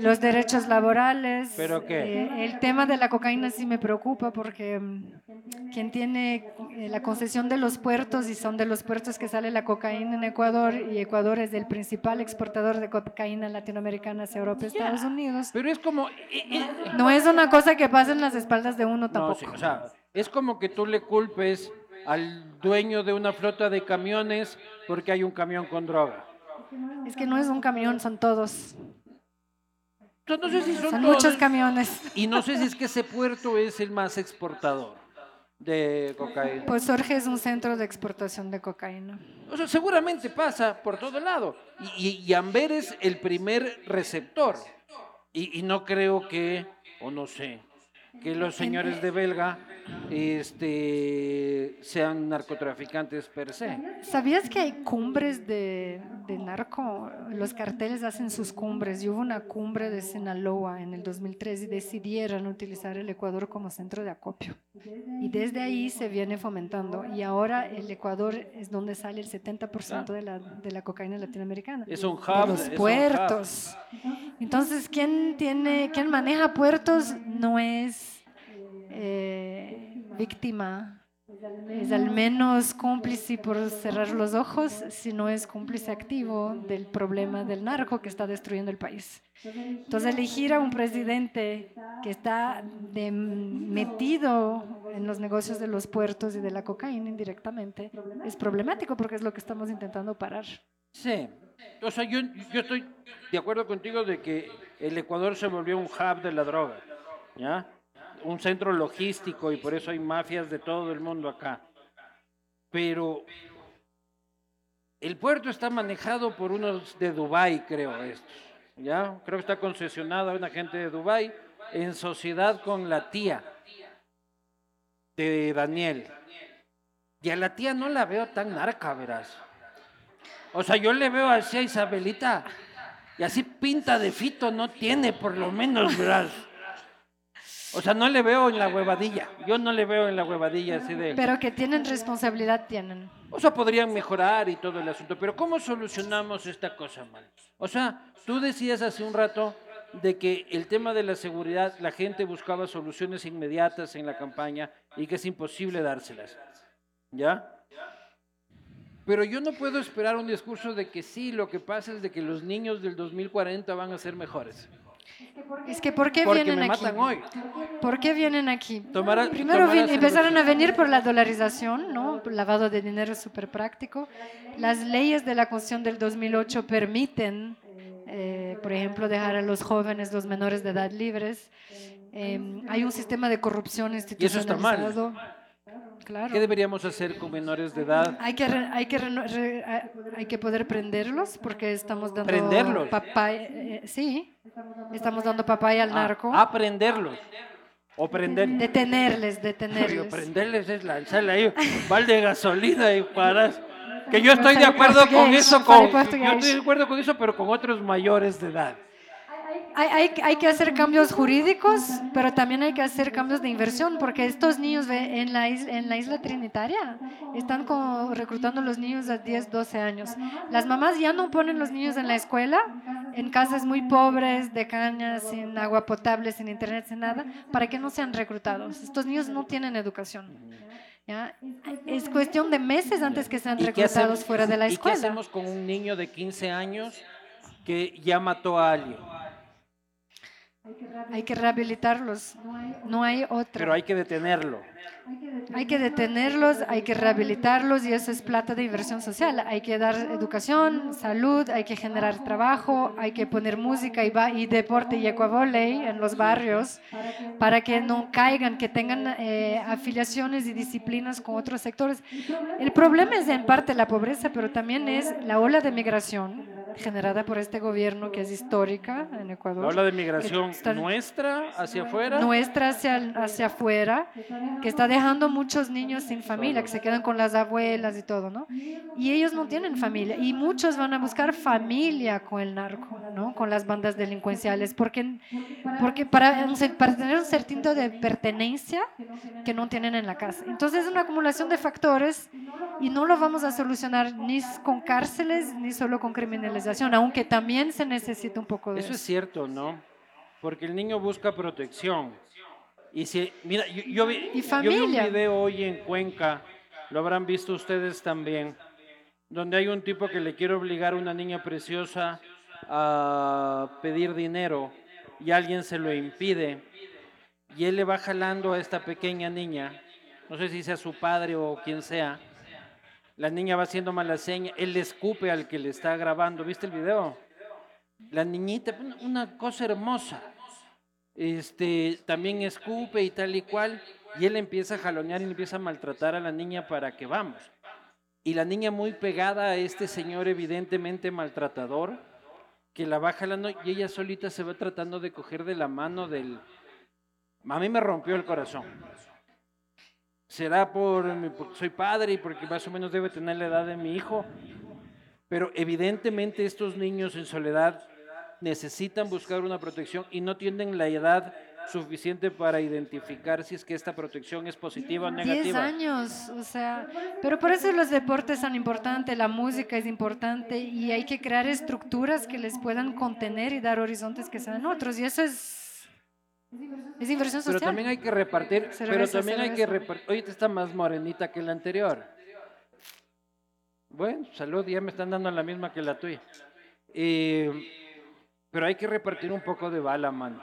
Los derechos laborales. ¿Pero qué? eh, el tema de la cocaína sí me preocupa porque mm, quien tiene eh, la concesión de los puertos y son de los puertos que sale la cocaína en Ecuador y Ecuador es el principal exportador de cocaína latinoamericana hacia Europa y Estados Unidos. Pero es como... eh, eh, No es una cosa que pasa en las espaldas de uno no, tampoco. sí, o sea, es como que tú le culpes al dueño de una flota de camiones porque hay un camión con droga. Es que no es un camión, son todos. No sé si son, Son todos. muchos camiones. Y no sé si es que ese puerto es el más exportador de cocaína. Pues Jorge es un centro de exportación de cocaína. O sea, seguramente pasa por todo lado. Y, y- y Amber es el primer receptor. Y, y no creo que, o no sé, que los señores de Belga este, sean narcotraficantes per se. ¿Sabías que hay cumbres de, de narco? Los carteles hacen sus cumbres. Y hubo una cumbre de Sinaloa en el 2003 y decidieron utilizar el Ecuador como centro de acopio. Y desde ahí se viene fomentando. Y ahora el Ecuador es donde sale el 70% de la, de la cocaína latinoamericana. Es un de hub. los puertos. Entonces, ¿quién tiene, quién maneja puertos no es eh, víctima, es al menos cómplice por cerrar los ojos, sino es cómplice activo del problema del narco que está destruyendo el país. Entonces, elegir a un presidente que está de- metido en los negocios de los puertos y de la cocaína indirectamente, es problemático porque es lo que estamos intentando parar. Sí, o sea, yo, yo estoy de acuerdo contigo de que el Ecuador se volvió un hub de la droga, ¿ya? Un centro logístico y por eso hay mafias de todo el mundo acá. Pero el puerto está manejado por unos de Dubái, creo, estos, ¿ya? Creo que está concesionado a una gente de Dubái en sociedad con la tía de Daniel. Y a la tía no la veo tan narca, verás. O sea, yo le veo así a Isabelita y así pinta de fito no tiene, por lo menos, verás. O sea, no le veo en la huevadilla. Yo no le veo en la huevadilla así de. Pero que tienen responsabilidad, tienen. O sea, podrían mejorar y todo el asunto. Pero ¿cómo solucionamos esta cosa, man? O sea, tú decías hace un rato de que el tema de la seguridad, la gente buscaba soluciones inmediatas en la campaña y que es imposible dárselas. ¿Ya? Pero yo no puedo esperar un discurso de que sí, lo que pasa es de que los niños del 2040 van a ser mejores. Es que ¿por qué Porque vienen me aquí? matan hoy. ¿Por qué vienen aquí? Tomara- Primero tomara vin- empezaron a venir por la dolarización, ¿no? El lavado de dinero súper práctico. Las leyes de la Constitución del 2008 permiten, eh, por ejemplo, dejar a los jóvenes, los menores de edad libres. Eh, hay un sistema de corrupción eso está mal. Claro. ¿Qué deberíamos hacer con menores de edad? Hay que, re- hay, que re- hay que poder prenderlos porque estamos dando ¿Prenderlos? papaya, eh, sí, estamos dando papaya al narco. A, aprenderlos. O prender. Detenerles, Pero detenerles. prenderles es lanzarle ahí un balde de gasolina y paras. Que yo estoy de acuerdo con eso, con, yo estoy de acuerdo con eso, pero con otros mayores de edad. Hay, hay, hay que hacer cambios jurídicos, pero también hay que hacer cambios de inversión, porque estos niños en la, isla, en la isla trinitaria están como reclutando los niños a 10, 12 años. Las mamás ya no ponen los niños en la escuela, en casas muy pobres, de cañas, sin agua potable, sin internet, sin nada, para que no sean reclutados. Estos niños no tienen educación. ¿ya? Es cuestión de meses antes que sean ¿Y qué reclutados hacemos- fuera de la ¿Y qué escuela. hacemos con un niño de 15 años que ya mató a alguien? Hay que rehabilitarlos, no hay otra. Pero hay que detenerlo. Hay que detenerlos, hay que rehabilitarlos y eso es plata de inversión social. Hay que dar educación, salud, hay que generar trabajo, hay que poner música y, y deporte y ecuavoley en los barrios para que no caigan, que tengan eh, afiliaciones y disciplinas con otros sectores. El problema es en parte la pobreza, pero también es la ola de migración generada por este gobierno que es histórica en Ecuador. La ola de migración nuestra hacia afuera. nuestra hacia, hacia afuera, que está dejando muchos niños sin familia, que se quedan con las abuelas y todo, ¿no? Y ellos no tienen familia. Y muchos van a buscar familia con el narco, ¿no? Con las bandas delincuenciales, porque, porque para, para tener un sentido de pertenencia que no tienen en la casa. Entonces es una acumulación de factores y no lo vamos a solucionar ni con cárceles ni solo con criminalización, aunque también se necesita un poco de Eso es cierto, ¿no? Porque el niño busca protección. Y si, mira, yo, yo vi, yo vi un video hoy en Cuenca, lo habrán visto ustedes también, donde hay un tipo que le quiere obligar a una niña preciosa a pedir dinero y alguien se lo impide. Y él le va jalando a esta pequeña niña, no sé si sea su padre o quien sea. La niña va haciendo mala seña, él le escupe al que le está grabando. ¿Viste el video? La niñita, una cosa hermosa. Este, también escupe y tal y cual. Y él empieza a jalonear y empieza a maltratar a la niña para que vamos. Y la niña muy pegada a este señor evidentemente maltratador, que la va jalando y ella solita se va tratando de coger de la mano del... A mí me rompió el corazón. Será por, porque soy padre y porque más o menos debe tener la edad de mi hijo, pero evidentemente estos niños en soledad necesitan buscar una protección y no tienen la edad suficiente para identificar si es que esta protección es positiva o 10 negativa. años, o sea, pero por eso los deportes son importantes, la música es importante y hay que crear estructuras que les puedan contener y dar horizontes que sean otros y eso es, es inversión social. Pero también hay que repartir, pero Cerveza, también hay que repartir. Oye, está más morenita que la anterior. Bueno, salud, ya me están dando la misma que la tuya. Eh, pero hay que repartir un poco de bala, man.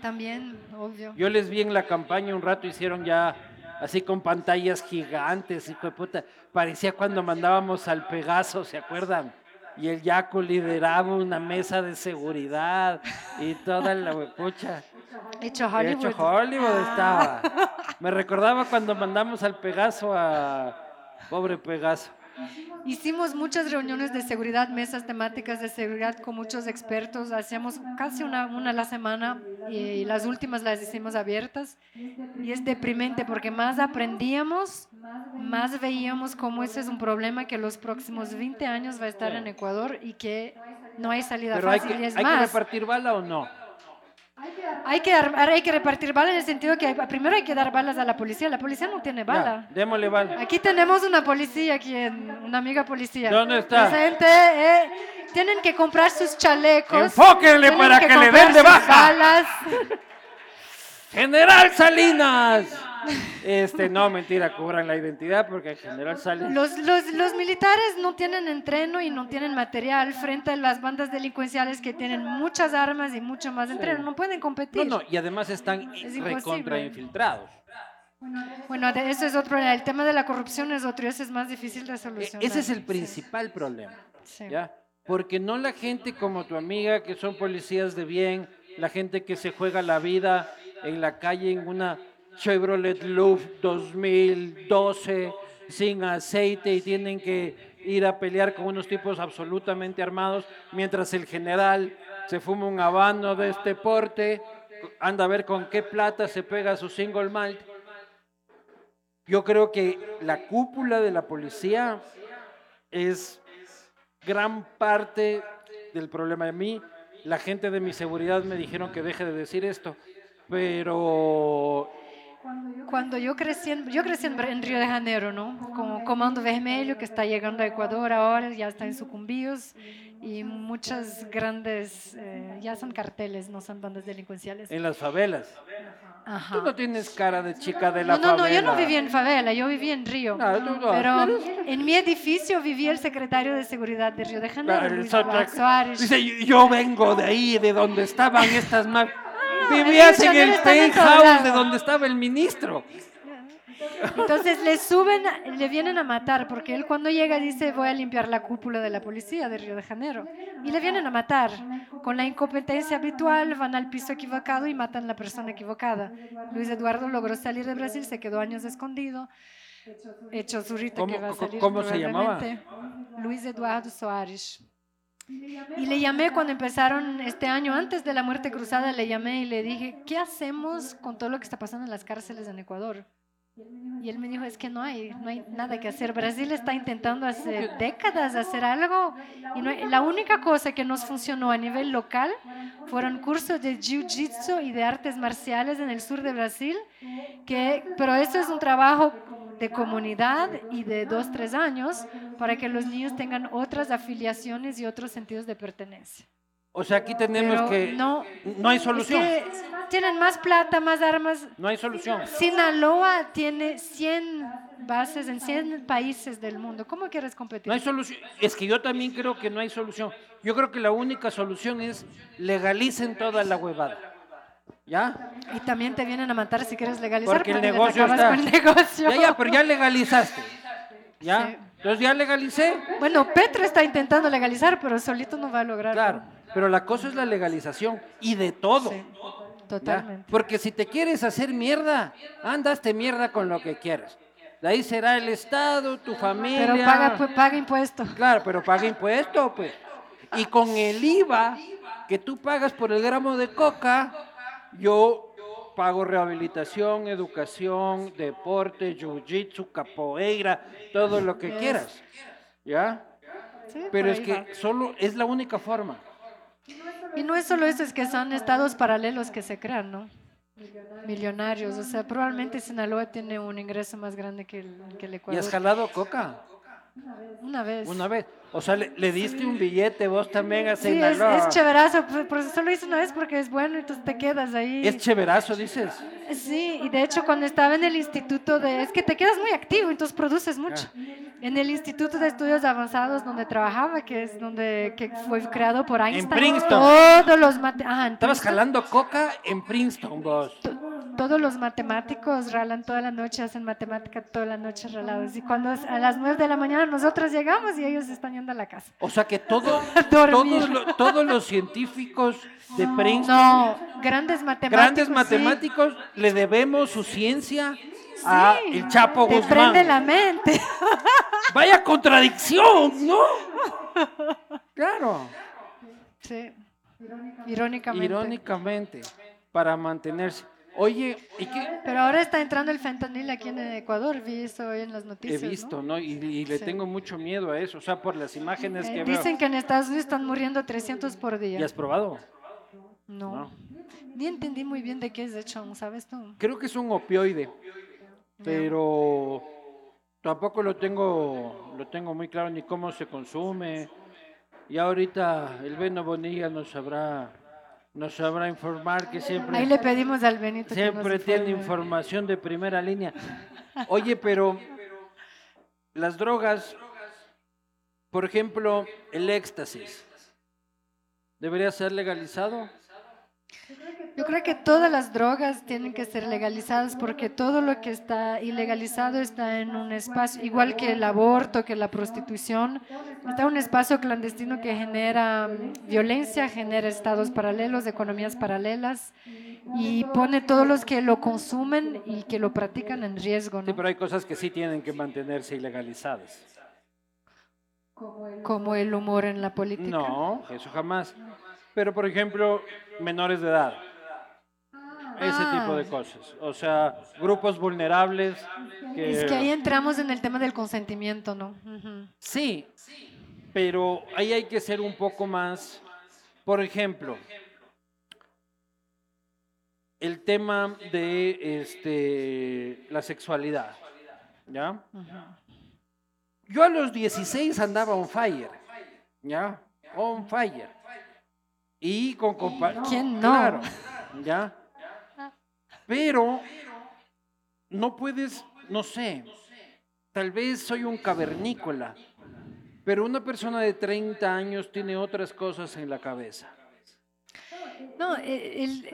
También, obvio. Yo les vi en la campaña un rato, hicieron ya así con pantallas gigantes, hijo de puta. Parecía cuando mandábamos al Pegaso, ¿se acuerdan? Y el Yaco lideraba una mesa de seguridad y toda la pucha. Hecho Hollywood. Hecho Hollywood estaba. Me recordaba cuando mandamos al Pegaso a... Pobre Pegaso. Hicimos muchas reuniones de seguridad, mesas temáticas de seguridad con muchos expertos. Hacíamos casi una, una a la semana y las últimas las hicimos abiertas. Y es deprimente porque más aprendíamos, más veíamos cómo ese es un problema que los próximos 20 años va a estar en Ecuador y que no hay salida Pero hay fácil. que, y es ¿hay que más, repartir bala o no? Hay que, ar- hay que repartir balas en el sentido que primero hay que dar balas a la policía. La policía no tiene bala. Ya, démosle bala. Aquí tenemos una policía, aquí en- una amiga policía. ¿Dónde está? Presente, eh. Tienen que comprar sus chalecos. Enfóquenle para que le den de baja. balas. General Salinas. Este, no, mentira, cobran la identidad porque el General Salinas. Los, los, los militares no tienen entreno y no tienen material frente a las bandas delincuenciales que tienen muchas armas y mucho más entreno. No pueden No, competir. no, y además están Es recontra imposible. infiltrados. Bueno, de- eso es otro. El tema de la corrupción es otro y ese es más difícil de E- solucionar. Ese es el Sí, principal problema. sí. ¿ya? Porque no la gente como tu amiga, que son policías de bien, la gente que se juega la vida en la calle en una Chevrolet Loop 2012 sin aceite y tienen que ir a pelear con unos tipos absolutamente armados, mientras el general se fuma un habano de este porte, anda a ver con qué plata se pega su single malt. Yo creo que la cúpula de la policía es gran parte del problema de mí. La gente de mi seguridad me dijeron que deje de decir esto, pero Cuando yo crecí, en, yo crecí en, en Río de Janeiro, ¿no? Como Comando Vermelho, que está llegando a Ecuador ahora, ya está en sucumbíos, y muchas grandes, eh, ya son carteles, no son bandas delincuenciales. en las favelas. Ajá. Tú no tienes cara de chica de la No, no, no, favela. yo no viví en favela, yo viví en Río. No, no. Pero en mi edificio vivía el secretario de Seguridad de Río de Janeiro, el Luis Soares. Dice, yo- vengo de ahí, de donde estaban estas. Vivías en el penthouse de donde estaba el ministro. Entonces le suben, le vienen a matar, porque él cuando llega dice voy a limpiar la cúpula de la policía de Río de Janeiro. Y le vienen a matar. Con la incompetencia habitual van al piso equivocado y matan a la persona equivocada. Luis Eduardo logró salir de Brasil, se quedó años escondido. Hecho zurrito ¿Cómo- que va a salir cómo se llamaba? Luis Eduardo Soares. Y le llamé cuando empezaron este año, antes de la muerte cruzada, le llamé y le dije, ¿qué hacemos con todo lo que está pasando en las cárceles en Ecuador? Y él me dijo, es que no hay, no hay nada que hacer. Brasil está intentando hace décadas hacer algo y no hay- la única cosa que nos funcionó a nivel local fueron cursos de jiu-jitsu y de artes marciales en el sur de Brasil, que, pero eso es un trabajo de comunidad y de dos, tres años para que los niños tengan otras afiliaciones y otros sentidos de pertenencia. O sea, aquí tenemos Pero que... no, no hay es solución. que tienen más plata, más armas, No hay solución. Sinaloa tiene 100 bases en 100 países del mundo. ¿Cómo quieres competir? No hay solución. Es que yo también creo que no hay solución. Yo creo que la única solución es legalicen toda la huevada. ¿Ya? Y también te vienen a matar si quieres legalizar Porque el negocio está. con el negocio. Ya, ya, pero ya legalizaste. ¿Ya? Sí. Entonces ya legalicé. Bueno, Petro está intentando legalizar, pero solito no va a lograr. Claro. Pero la cosa es la legalización y de todo. Sí, ¿ya? totalmente. Porque si te quieres hacer mierda, andaste mierda con lo que quieras. De ahí será el Estado, tu familia. Pero paga, paga impuesto. Claro, pero paga impuesto, pues. Y con el IVA que tú pagas por el gramo de coca, yo pago rehabilitación, educación, deporte, jiu-jitsu, capoeira, todo lo que quieras. ¿Ya? Sí, Pero es que va. solo es la única forma. Y no es solo eso, es que son estados paralelos que se crean, ¿no? Millonarios. O sea, probablemente Sinaloa tiene un ingreso más grande que el, que el ¿Y Ecuador. has jalado coca? Una vez. Una vez. O sea, le, le diste un billete vos también a Sí, es, es chéverazo, pero- pero solo hice una vez porque es bueno, entonces te quedas ahí. Es chéverazo, dices. Sí, y de hecho cuando estaba en el instituto de... Es que te quedas muy activo, entonces produces mucho. En el Instituto de Estudios Avanzados donde trabajaba, que es donde que fue creado por Einstein. Princeton. Todos los en Estabas jalando coca en Princeton, vos. Todos los matemáticos ralan toda la noche, hacen matemática toda la noche ralados. Y cuando es a las 9 de la mañana nosotros llegamos y ellos están yendo a la casa. O sea que todo, todos, lo- todos los científicos de Princeton, No, grandes matemáticos. grandes sí. matemáticos, le debemos su ciencia a Sí, el Chapo Te Guzmán. prende la mente. Vaya contradicción, ¿no? Claro, Sí. Irónicamente. irónicamente, para mantenerse. Oye, ¿y qué? Pero ahora está entrando el fentanil aquí en Ecuador, vi eso hoy en las He noticias. ¿no? visto, ¿no? Y, y le Sí. tengo mucho miedo a eso, o sea, por las imágenes Eh, que dicen veo. que en Estados Unidos están muriendo 300 por día. ¿Y has probado? No. No. Ni entendí muy bien de qué es hecho, ¿sabes tú? Creo que es un opioide, pero tampoco lo tengo, lo tengo muy claro ni cómo se consume. Y ahorita el Beno Bonilla nos sabrá, nos sabrá informar que siempre, Ahí le pedimos al Benito que siempre nos tiene información de primera línea. Oye, pero las drogas, por ejemplo, el éxtasis, ¿debería ser legalizado? Yo creo que todas las drogas tienen que ser legalizadas porque todo lo que está ilegalizado está en un espacio, igual que el aborto, que la prostitución, está en un espacio clandestino que genera mm, violencia, genera estados paralelos, economías paralelas y pone todos los que lo consumen y que lo practican en riesgo, Sí, ¿no? pero hay cosas que sí tienen que mantenerse ilegalizadas. Como el humor en la política. No, eso jamás. Pero, por ejemplo, menores de edad. Ese tipo de cosas. O sea, grupos vulnerables. Que... Es que ahí entramos en el tema del consentimiento, ¿no? Sí, pero ahí hay que ser un poco más. Por ejemplo, el tema de este, la sexualidad. ¿Ya? Yo a los 16 andaba on fire. ¿Ya? On fire. Y con compa- ¿Quién no? Claro, ¿ya? Pero no puedes, no sé, tal vez soy un cavernícola, pero una persona de 30 años tiene otras cosas en la cabeza. No, eh, el-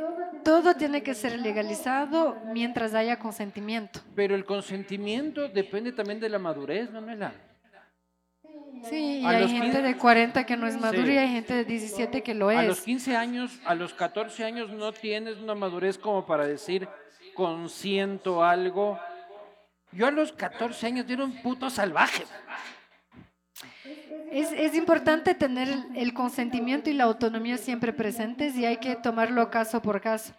todo tiene que ser legalizado mientras haya consentimiento. Pero el consentimiento depende también de la madurez, Manuela. Sí, y A hay los gente 15 de 40 que no es madura Sí. y hay gente de 17 que lo A los es. 15 años, a los 14 años no tienes una madurez como para decir consiento algo. Yo a los 14 años era un puto salvaje. Es, es importante tener el consentimiento y la autonomía siempre presentes y hay que tomarlo caso por caso.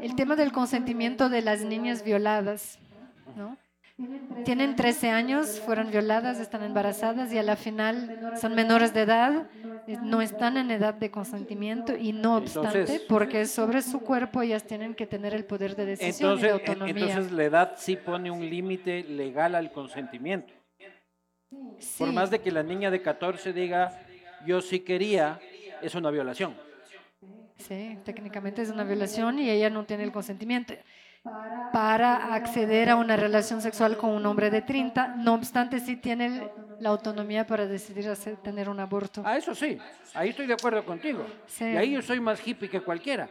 El tema del consentimiento de las niñas violadas, ¿no? Tienen 13 años, fueron violadas, están embarazadas y a la final son menores de edad, no están en edad de consentimiento y no obstante, Entonces- porque sobre su cuerpo ellas tienen que tener el poder de decisión y de Entonces, en- autonomía. entonces la edad sí pone un límite legal al consentimiento. Por más de que la niña de 14 diga, yo sí quería, es una violación. Sí, técnicamente es una violación y ella no tiene el consentimiento para acceder a una relación sexual con un hombre de 30, no obstante sí tiene la autonomía para decidir hacer, tener un aborto. Ah, eso sí, ahí estoy de acuerdo contigo. Sí. Y ahí yo soy más hippie que cualquiera.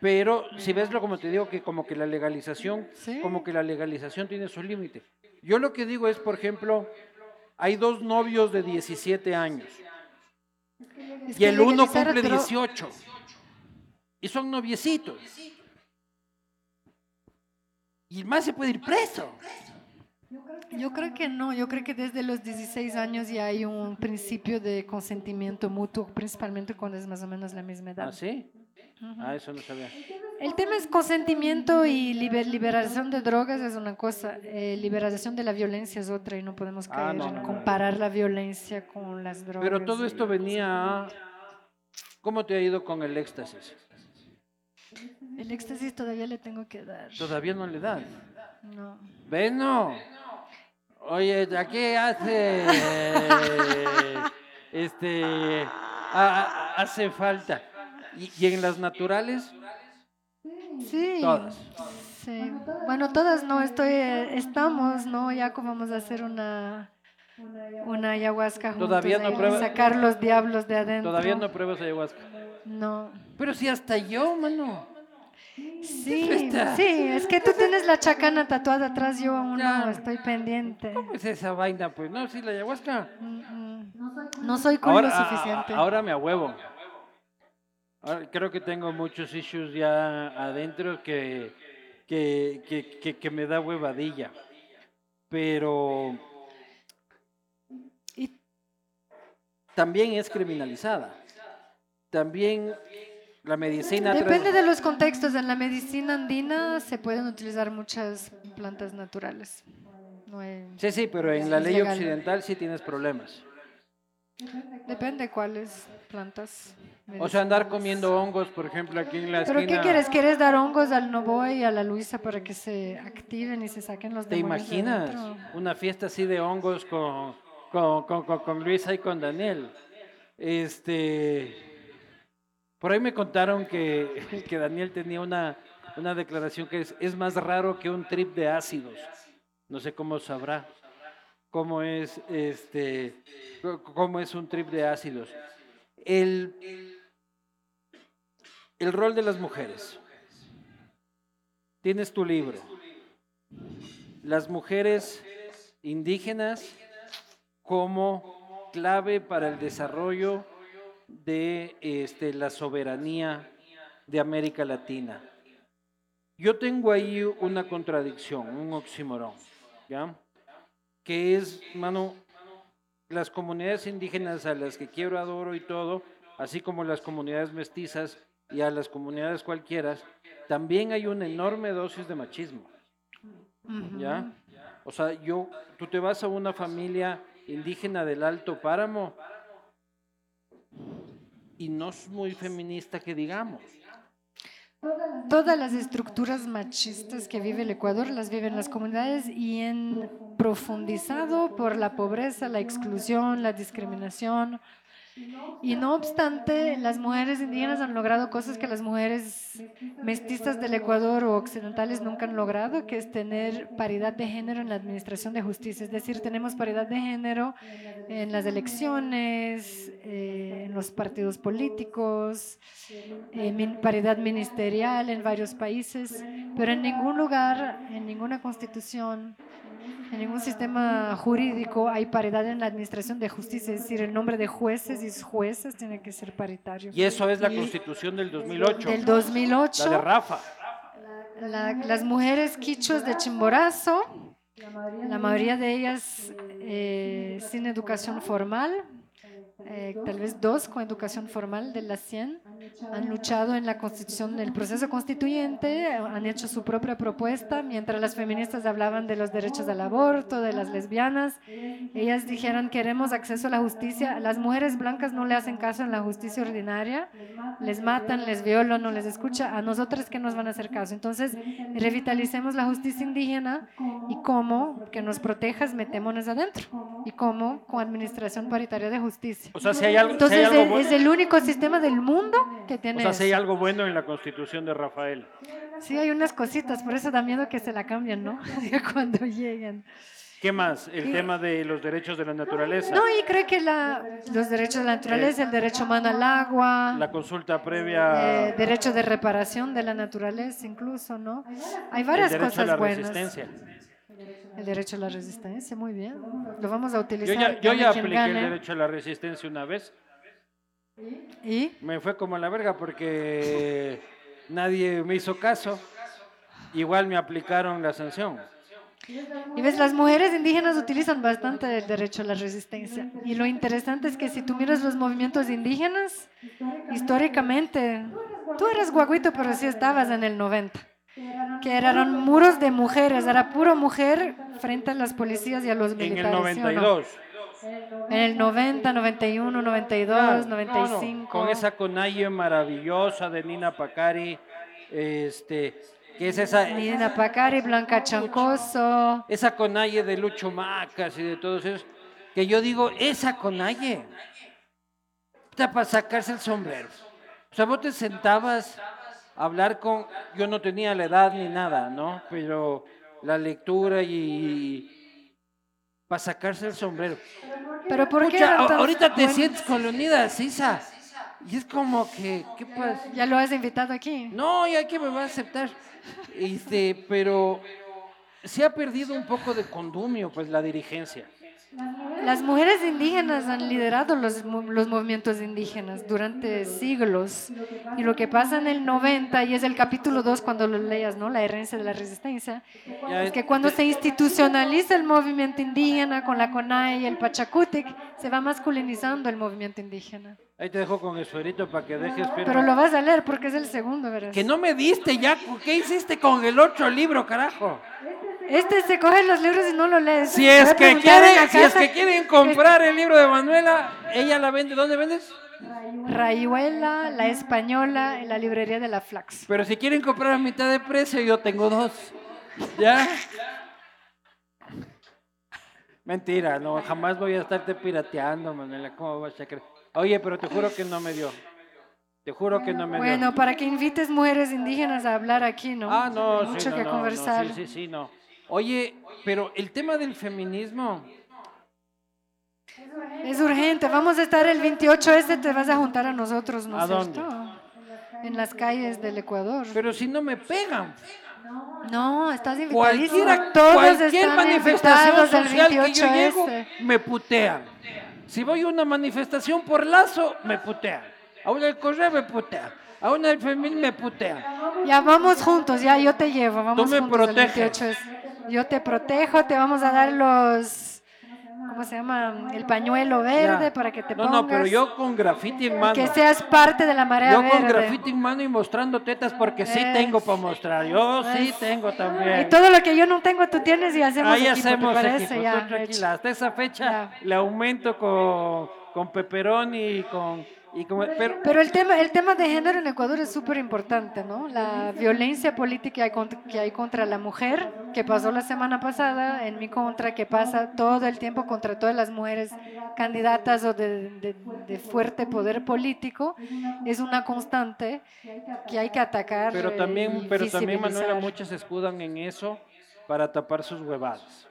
Pero si ves lo como te digo, que como que la legalización, Sí. como que la legalización tiene su límite. Yo lo que digo es, por ejemplo, hay dos novios de 17 años Es y el uno cumple 18 y son noviecitos. Y el más se puede ir preso. Yo creo que no, yo creo que desde los 16 años ya hay un principio de consentimiento mutuo, principalmente cuando es más o menos la misma edad. ¿Ah, sí? Ah, eso no sabía. El tema es consentimiento y liber- liberación de drogas es una cosa, eh, liberación de la violencia es otra y no podemos Ah, caer no, en no, no. comparar la violencia con las drogas. Pero todo esto venía a... ¿Cómo te ha ido con el éxtasis? El éxtasis todavía le tengo que dar. Todavía no le dan. No. Bueno, oye, ¿a qué hace? Este, a- a- hace falta. ¿Y, y en las naturales? Sí. Todas. Sí. Bueno, todas no, estoy, estamos, ¿no? Ya como vamos a hacer una, una ayahuasca juntos Todavía no ahí, prueba- sacar los diablos de adentro. Todavía no pruebas ayahuasca. No. Pero si hasta yo, mano. Sí, está? sí, es que tú tienes la chacana tatuada atrás, yo aún Ya. no estoy pendiente. ¿Cómo es esa vaina? Pues no, sí, la ayahuasca. Mm, mm. No soy cool Ahora, lo a- a- suficiente. ahora me ahuevo. Ahora creo que tengo muchos issues ya adentro que, que, que, que, que me da huevadilla. Pero Y- también es criminalizada. También la medicina... Depende de los contextos. En la medicina andina se pueden utilizar muchas plantas naturales. No hay- Sí, sí, pero en la ley legal. occidental sí tienes problemas. Depende cuáles plantas. O sea, andar comiendo hongos, por ejemplo, aquí en la ¿Pero esquina. qué quieres? ¿Quieres dar hongos al Novoy y a la Luisa para que se activen y se saquen los ¿Te demonios de imaginas adentro? una fiesta así de hongos con, con, con- con Luisa y con Daniel? Este, por ahí me contaron que, que Daniel tenía una, una declaración que es, es más raro que un trip de ácidos. No sé cómo sabrá cómo es, este, cómo es un trip de ácidos. El, el rol de las mujeres. Tienes tu libro las mujeres indígenas como clave para el desarrollo de este, la soberanía de América Latina. Yo tengo ahí una contradicción, un oxímoron, ¿ya? Que es, mano, las comunidades indígenas a las que quiero, adoro y todo, así como las comunidades mestizas y a las comunidades cualquiera, también hay una enorme dosis de machismo. ¿ya? O sea, yo, tú te vas a una familia indígena del Alto Páramo y no es muy feminista que digamos. Todas las estructuras machistas que vive el Ecuador las viven las comunidades y en profundizado por la pobreza, la exclusión, la discriminación. Y no obstante, las mujeres indígenas han logrado cosas que las mujeres mestizas del Ecuador o occidentales nunca han logrado, que es tener paridad de género en la administración de justicia. Es decir, tenemos paridad de género en las elecciones, eh, en los partidos políticos, paridad ministerial en varios países, pero en ningún lugar, en ninguna constitución, en ningún sistema jurídico hay paridad en la administración de justicia, es decir, el nombre de jueces y jueces tiene que ser paritario. Y eso es la Y constitución del 2008, Del 2008, la de Rafa. la- las mujeres quichuas de Chimborazo, la mayoría de ellas eh, sin educación formal, eh, tal vez dos con educación formal de las 100, han luchado en la constitución, en el proceso constituyente, han hecho su propia propuesta, mientras las feministas hablaban de los derechos al aborto, de las lesbianas, ellas dijeron queremos acceso a la justicia, las mujeres blancas no le hacen caso en la justicia ordinaria, les matan, les violan, no les escucha, a nosotras que nos van a hacer caso. Entonces, revitalicemos la justicia indígena y cómo, que nos protejas, metémonos adentro. Y cómo, con administración paritaria de justicia. O sea, si hay algo, si Entonces, hay algo es, bu- es el único sistema del mundo que o tiene sea, si hay algo bueno en la constitución de Rafael. Sí, hay unas cositas, por eso da miedo que se la cambien, ¿no? Cuando lleguen. ¿Qué más? El Y- tema de los derechos de la naturaleza. No, y creo que la, los derechos de la naturaleza, el derecho humano al agua, La consulta previa. eh, derecho de reparación de la naturaleza incluso, ¿no? Hay el varias derecho a cosas la buenas. resistencia. El derecho a la resistencia, muy bien. Lo vamos a Yo utilizar. ya, yo ya apliqué el gane. derecho a la resistencia una vez. ¿Y? Me fue como la verga porque nadie me hizo caso. Igual me aplicaron la sanción. Y ves, las mujeres indígenas utilizan bastante el derecho a la resistencia. Y lo interesante es que si tú miras los movimientos indígenas, históricamente, tú eres guaguito, pero sí estabas en el 90. Que eran muros de mujeres, era puro mujer frente a las policías y a los En militares. el ¿sí o no? 92. En el 90, 91, 92, Claro, no, no, 95. Con esa conalle maravillosa de Nina Pacari, este, que es esa, Nina Pacari, Blanca Chancoso. esa conalle de Lucho Macas y de todos esos, que yo digo, esa conalle, está para sacarse el sombrero. O sea, vos te sentabas hablar con, yo no tenía la edad ni nada, ¿no? Pero la lectura y, para sacarse el sombrero. Pero ¿por qué? Pucha, ahorita te sientes con Leonidas Sisa. Y es como que, ¿qué pasa? Ya lo has invitado aquí. No, ya que me va a aceptar. Este, pero se ha perdido un poco de condumio, pues, la dirigencia. Las mujeres indígenas han liderado los, los movimientos indígenas durante siglos. Y lo que pasa en el 90, y es el capítulo 2 cuando lo leas, ¿no? La herencia de la resistencia, es que cuando se institucionaliza el movimiento indígena con la CONAI y el Pachacutic, se va masculinizando el movimiento indígena. Ahí te dejo con el suerito para que dejes firme. Pero lo vas a leer porque es el segundo, verás. Que no me diste ya, ¿qué hiciste con el otro libro, carajo? Este se coge los libros y no lo lees. Si es que quieren, si es que quieren comprar el libro de Manuela, ella la vende, ¿dónde vendes? Rayuela, La Española, en la librería de la Flax. Pero si quieren comprar a mitad de precio, yo tengo dos. ¿Ya? Mentira, no, jamás voy a estarte pirateando, Manuela, ¿cómo vas a creer? Oye, pero te juro que no me dio. Te juro que no me dio. Bueno, para que invites mujeres indígenas a hablar aquí, ¿no? Ah, no, Hay sí, Mucho no, que no, conversar. no, sí, sí, sí, no. Oye, pero el tema del feminismo, Es urgente. Vamos a estar el 28 este, te vas a juntar a nosotros, ¿no ¿A es dónde? cierto? En las calles del Ecuador. pero si no me pegan. No, estás invitadísimo. Todos cualquier están manifestación el social que 28 yo llego, este. me putean. Si voy a una manifestación por lazo, me putean. A una del correo me putean. A una del feminismo me putean. Ya vamos juntos, ya yo te llevo, vamos me juntos el proteges. 28 este. Yo te protejo, te vamos a dar los, ¿cómo se llama? El pañuelo verde Ya. para que te no, pongas. no, pero yo con grafiti en mano. Que seas parte de la marea Yo verde. con grafiti en mano y mostrando tetas porque sí tengo para mostrar. Yo sí tengo Y también. todo lo que yo no tengo, tú tienes y hacemos Ahí equipo, ¿te hacemos parece? equipo, Ya. Hasta esa fecha Ya. le aumento con, con pepperoni y con... Y pero, Pero el tema, el tema de género en Ecuador es súper importante, ¿no? La violencia política que hay, contra, que hay contra la mujer, que pasó la semana pasada, en mi contra, que pasa todo el tiempo contra todas las mujeres candidatas o de, de- de fuerte poder político, es una constante que hay que atacar. pero eh, también, pero también Manuela, se escudan en eso para tapar sus huevadas.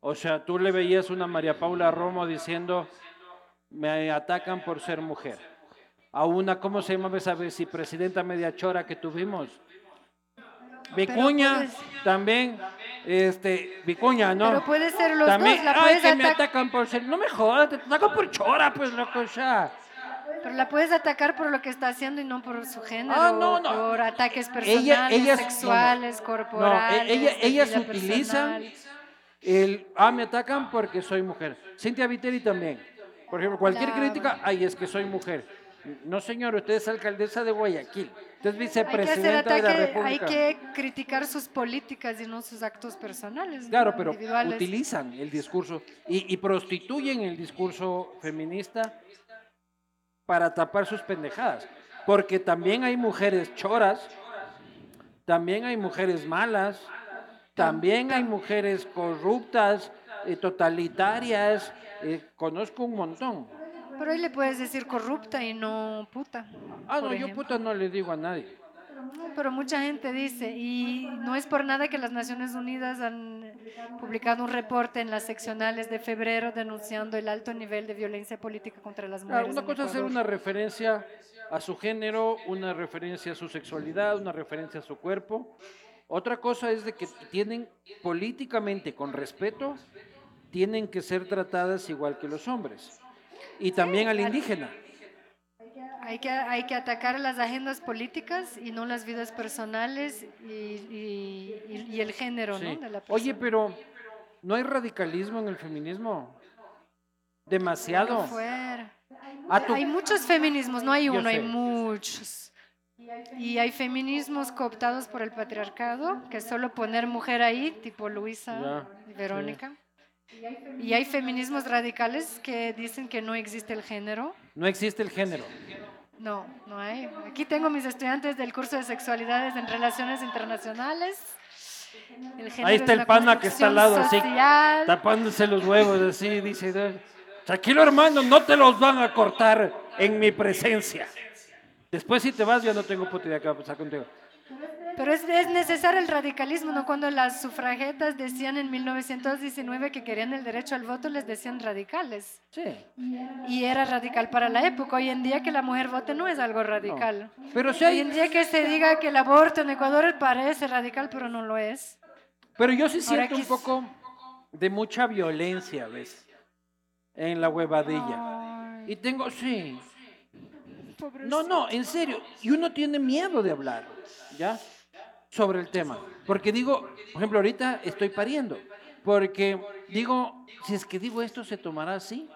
O sea, tú le veías una María Paula Romo diciendo, me atacan por ser mujer. A una, ¿cómo se llama esa vicepresidenta media chora que tuvimos? Vicuña, puedes- también, este, Vicuña, ¿no? Pero puede ser los También, dos, la ay, que me atac- atacan por ser, no me jodas, te atacan por chora, pues, loco, ya. pero la puedes atacar por lo que está haciendo y no por su género, Ah, no, no. por ataques Ella- personales, ellas- sexuales, No, corporales. e- ella- de ellas utilizan el, ah, me atacan porque soy mujer. Cintia Viteri también. Por ejemplo, cualquier crítica, ay, es que soy mujer. No, señor, usted es alcaldesa de Guayaquil. Usted es Hay que hacer vicepresidenta de la ataque, hay República. que criticar sus políticas y no sus actos personales. Claro, pero utilizan el discurso y, y prostituyen el discurso feminista para tapar sus pendejadas. Porque también hay mujeres choras, también hay mujeres malas, también hay mujeres corruptas, totalitarias, eh, conozco un montón. Pero ahí le puedes decir corrupta y no puta. Ah, no, yo puta no le digo a nadie. No, Pero mucha gente dice, y no es por nada que las Naciones Unidas han publicado un reporte en las seccionales de febrero denunciando el alto nivel de violencia política contra las Ah, mujeres. una en cosa es hacer una referencia a su género, una referencia a su sexualidad, una referencia a su cuerpo. Otra cosa es de que tienen políticamente, con respeto, tienen que ser tratadas igual que los hombres. Y también al indígena. Hay que, hay que atacar las agendas políticas y no las vidas personales y, y- y- y el género Sí. ¿no? de la Oye, pero ¿no hay radicalismo en el feminismo? Demasiado. Tú- Hay muchos feminismos, no hay uno, hay muchos. Y hay feminismos cooptados por el patriarcado, que solo poner mujer ahí, tipo Luisa Ya, y Verónica. Y hay feminismos radicales que dicen que no existe el género. No existe el género. No, no hay. Aquí tengo mis estudiantes del curso de sexualidades en relaciones internacionales. El género Ahí es está el pana que está al lado, así, social. tapándose los huevos, así, dice, tranquilo hermano, no te los van a cortar en mi presencia. Después si te vas, ya no tengo puta idea qué va a pasar contigo. Pero es, es necesario el radicalismo, ¿no? Cuando las sufragetas decían en 1919 que querían el derecho al voto, les decían radicales. Sí. Y era radical para la época. Hoy en día que la mujer vote no es algo radical. Pero si Hoy hay, en día que se diga que el aborto en Ecuador parece radical, pero no lo es. pero yo sí siento un quis- poco de mucha violencia, ¿ves? En la huevadilla. Y tengo, sí. No, no, en serio. Y uno tiene miedo de hablar, ¿ya? Sobre el tema. Porque digo, por ejemplo, ahorita estoy pariendo. Porque digo, si es que digo esto, se tomará así.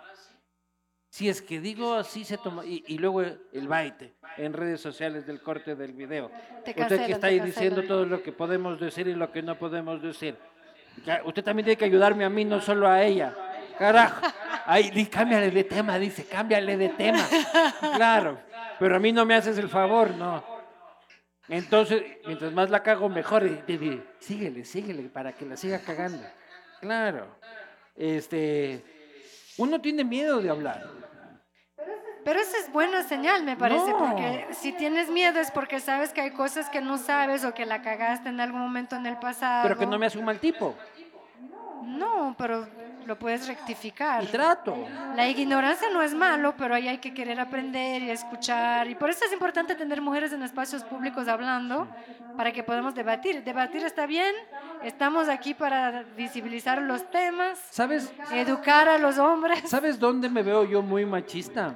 Si es que digo así, se toma. Y, y luego el baite en redes sociales del corte del video. Te Usted que está ahí diciendo todo lo que podemos decir y lo que no podemos decir. Usted también tiene que ayudarme a mí, no solo a ella. Carajo. Ay, cámbiale de tema, dice, cámbiale de tema. Claro, pero a mí no me haces el favor, no. Entonces, mientras más la cago, mejor. Síguele, síguele, para que la siga cagando. Claro. Este, uno tiene miedo de hablar. Pero esa es buena señal, me parece, No. porque si tienes miedo es porque sabes que hay cosas que no sabes o que la cagaste en algún momento en el pasado. Pero que no me hace un mal tipo. No, pero lo puedes rectificar. Y trato. La ignorancia no es malo, pero ahí hay que querer aprender y escuchar. Y por eso es importante tener mujeres en espacios públicos hablando para que podamos debatir. Debatir está bien, estamos aquí para visibilizar los temas, ¿Sabes? educar a los hombres. ¿Sabes dónde me veo yo muy machista?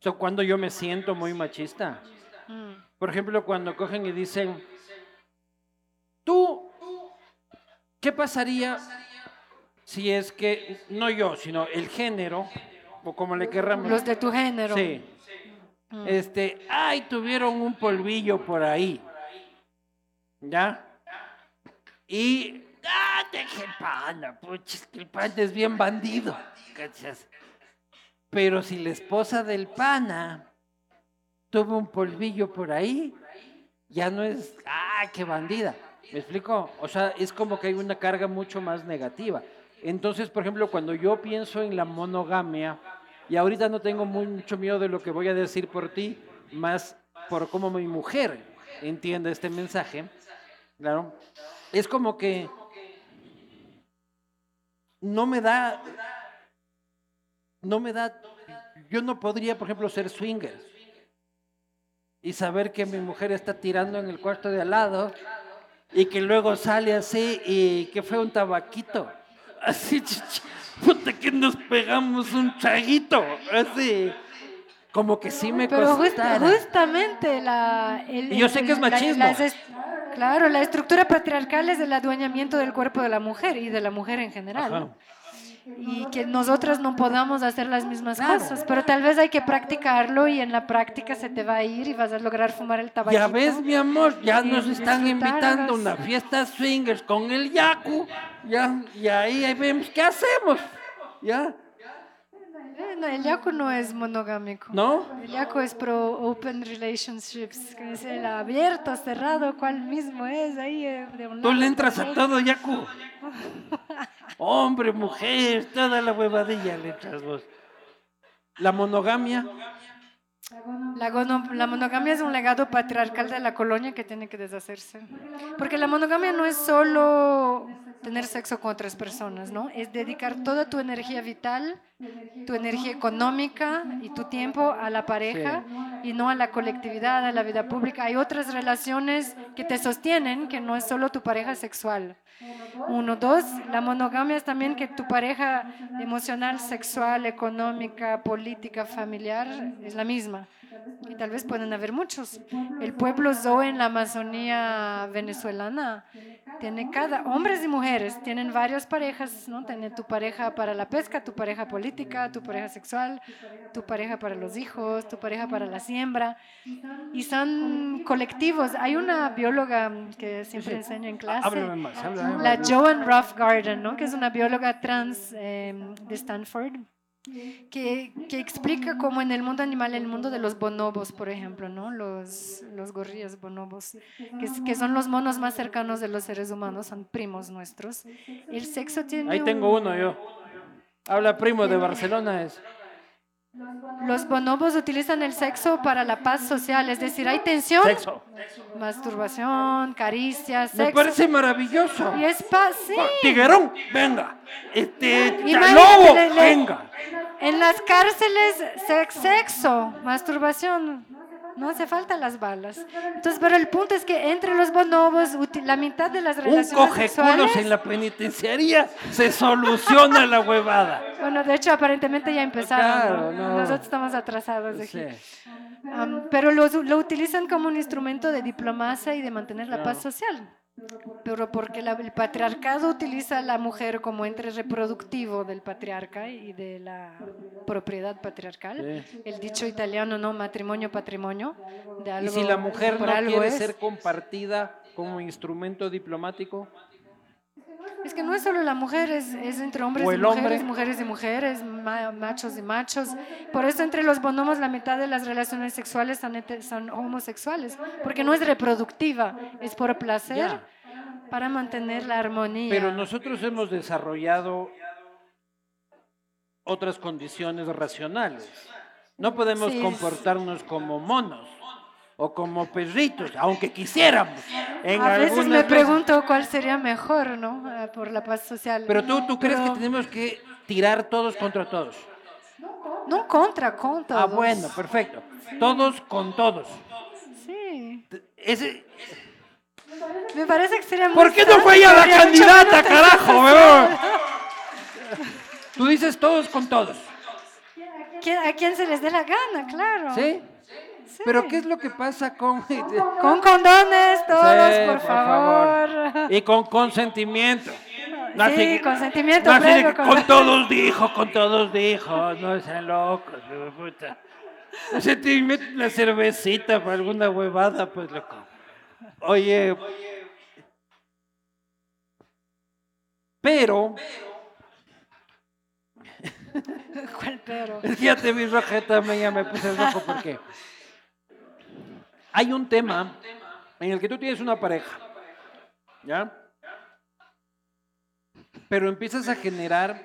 O sea, cuando yo me siento muy machista. Mm. Por ejemplo, cuando cogen y dicen, tú, ¿qué pasaría si es que, no yo, sino el género, o como le querramos... Los de tu género. Sí. Mm. Este, ay, tuvieron un polvillo por ahí. ¿Ya? Y, ah, deje el pana, puchis, que el pana es bien bandido. ¿cachas? Pero si la esposa del pana tuvo un polvillo por ahí, ya no es, ah, qué bandida. ¿Me explico? O sea, es como que hay una carga mucho más negativa. Entonces, por ejemplo, cuando yo pienso en la monogamia, y ahorita no tengo mucho miedo de lo que voy a decir por ti, más por cómo mi mujer entiende este mensaje, claro, es como que no me da, no me da, yo no podría, por ejemplo, ser swinger y saber que mi mujer está tirando en el cuarto de al lado y que luego sale así y que fue un tabaquito. Así, puta que nos pegamos un traguito. Así, como que sí me Pero just- justamente la... el- Y yo sé que es machismo. claro, la estructura patriarcal es el adueñamiento del cuerpo de la mujer y de la mujer en general. Ajá. Y que nosotras no podamos hacer las mismas Claro. cosas. Pero tal vez hay que practicarlo y en la práctica se te va a ir y vas a lograr fumar el tabaquito. Ya ves, mi amor, ya nos están invitando a una fiesta swingers con el Yaku. Ya, y ahí, ahí vemos qué hacemos. ¿Ya? No, el yaco no es monogámico. ¿No? El yaco es pro open relationships, que es el abierto, cerrado, cuál mismo es ahí eh, de un Tú le entras a todo, Yaku. Hombre, mujer, toda la huevadilla le entras vos. La monogamia, La, gono- la monogamia es un legado patriarcal de la colonia que tiene que deshacerse. Porque la monogamia no es solo tener sexo con otras personas, ¿no? Es dedicar toda tu energía vital, tu energía económica y tu tiempo a la pareja y no a la colectividad, a la vida pública. Hay otras relaciones que te sostienen que no es solo tu pareja sexual. Uno, dos, la monogamia es también que tu pareja emocional, sexual, económica, política, familiar es la misma. Y tal vez pueden haber muchos. El pueblo Zoe en la Amazonía venezolana tiene cada, hombres y mujeres, tienen varias parejas, ¿no? Tiene tu pareja para la pesca, tu pareja política, tu pareja sexual, tu pareja para los hijos, tu pareja para la siembra. Y son colectivos. Hay una bióloga que siempre enseña en clase. La. Joan Ruff Garden, ¿no? que es una bióloga trans eh, de Stanford, que, que explica cómo en el mundo animal, en el mundo de los bonobos, por ejemplo, ¿no? los, los gorrillas bonobos, que, son los monos más cercanos de los seres humanos, son primos nuestros, el sexo tiene ahí tengo un- uno yo. Habla primo de Barcelona es. Los bonobos utilizan el sexo para la paz social, es decir, hay tensión, Sexo. masturbación, caricias, Me sexo. parece maravilloso. Y es paz, sí. Tiguerón, venga. Este, lobo, venga. En las cárceles, sex- sexo, masturbación, no hace falta las balas. Entonces, pero el punto es que entre los bonobos, la mitad de las Un relaciones cogeculos sexuales, en la penitenciaría se soluciona la huevada. bueno, de hecho, aparentemente ya empezaron. Claro, ¿no? no. Nosotros estamos atrasados. aquí. Sí. Pero los- lo utilizan como un instrumento de diplomacia y de mantener la paz social. Pero porque la- el patriarcado utiliza a la mujer como ente reproductivo del patriarca y de la propiedad patriarcal. Sí. El dicho italiano, ¿no? Matrimonio, patrimonio. De Y algo, si la mujer no quiere es. ser compartida como instrumento diplomático, Es que no es solo la mujer, es, es entre hombres y mujeres, hombre. mujeres y mujeres, ma- machos y machos. Por eso entre los bonobos la mitad de las relaciones sexuales son, homosexuales, porque no es reproductiva, es por placer para mantener la armonía. pero nosotros hemos desarrollado otras condiciones racionales. No podemos Sí. comportarnos como monos o como perritos, aunque quisiéramos. En A veces me veces. pregunto cuál sería mejor, ¿no? Ah, Por la paz social. Pero tú, tú crees que tenemos que tirar todos contra todos. No contra, contra. Ah, bueno, perfecto. Todos con todos. Sí. Ese, Me parece que sería ¿Por qué no fue ella la candidata, carajo, weón? Tú dices todos con todos, ¿Quién- A quien se les dé la gana, claro. ¿sí? Sí. Pero ¿qué es lo que pasa con... Con condones, todos, Sí, por, favor. Y con consentimiento. No Sí, así consentimiento no con- con todos dijo, con todos dijo. No sean locos, puta. Se te mete una cervecita para alguna huevada, pues loco. Oye. Pero, ¿Cuál pero? es que ya te vi también ya me puse rojo porque hay un tema en el que tú tienes una pareja, ¿ya? Pero empiezas a generar,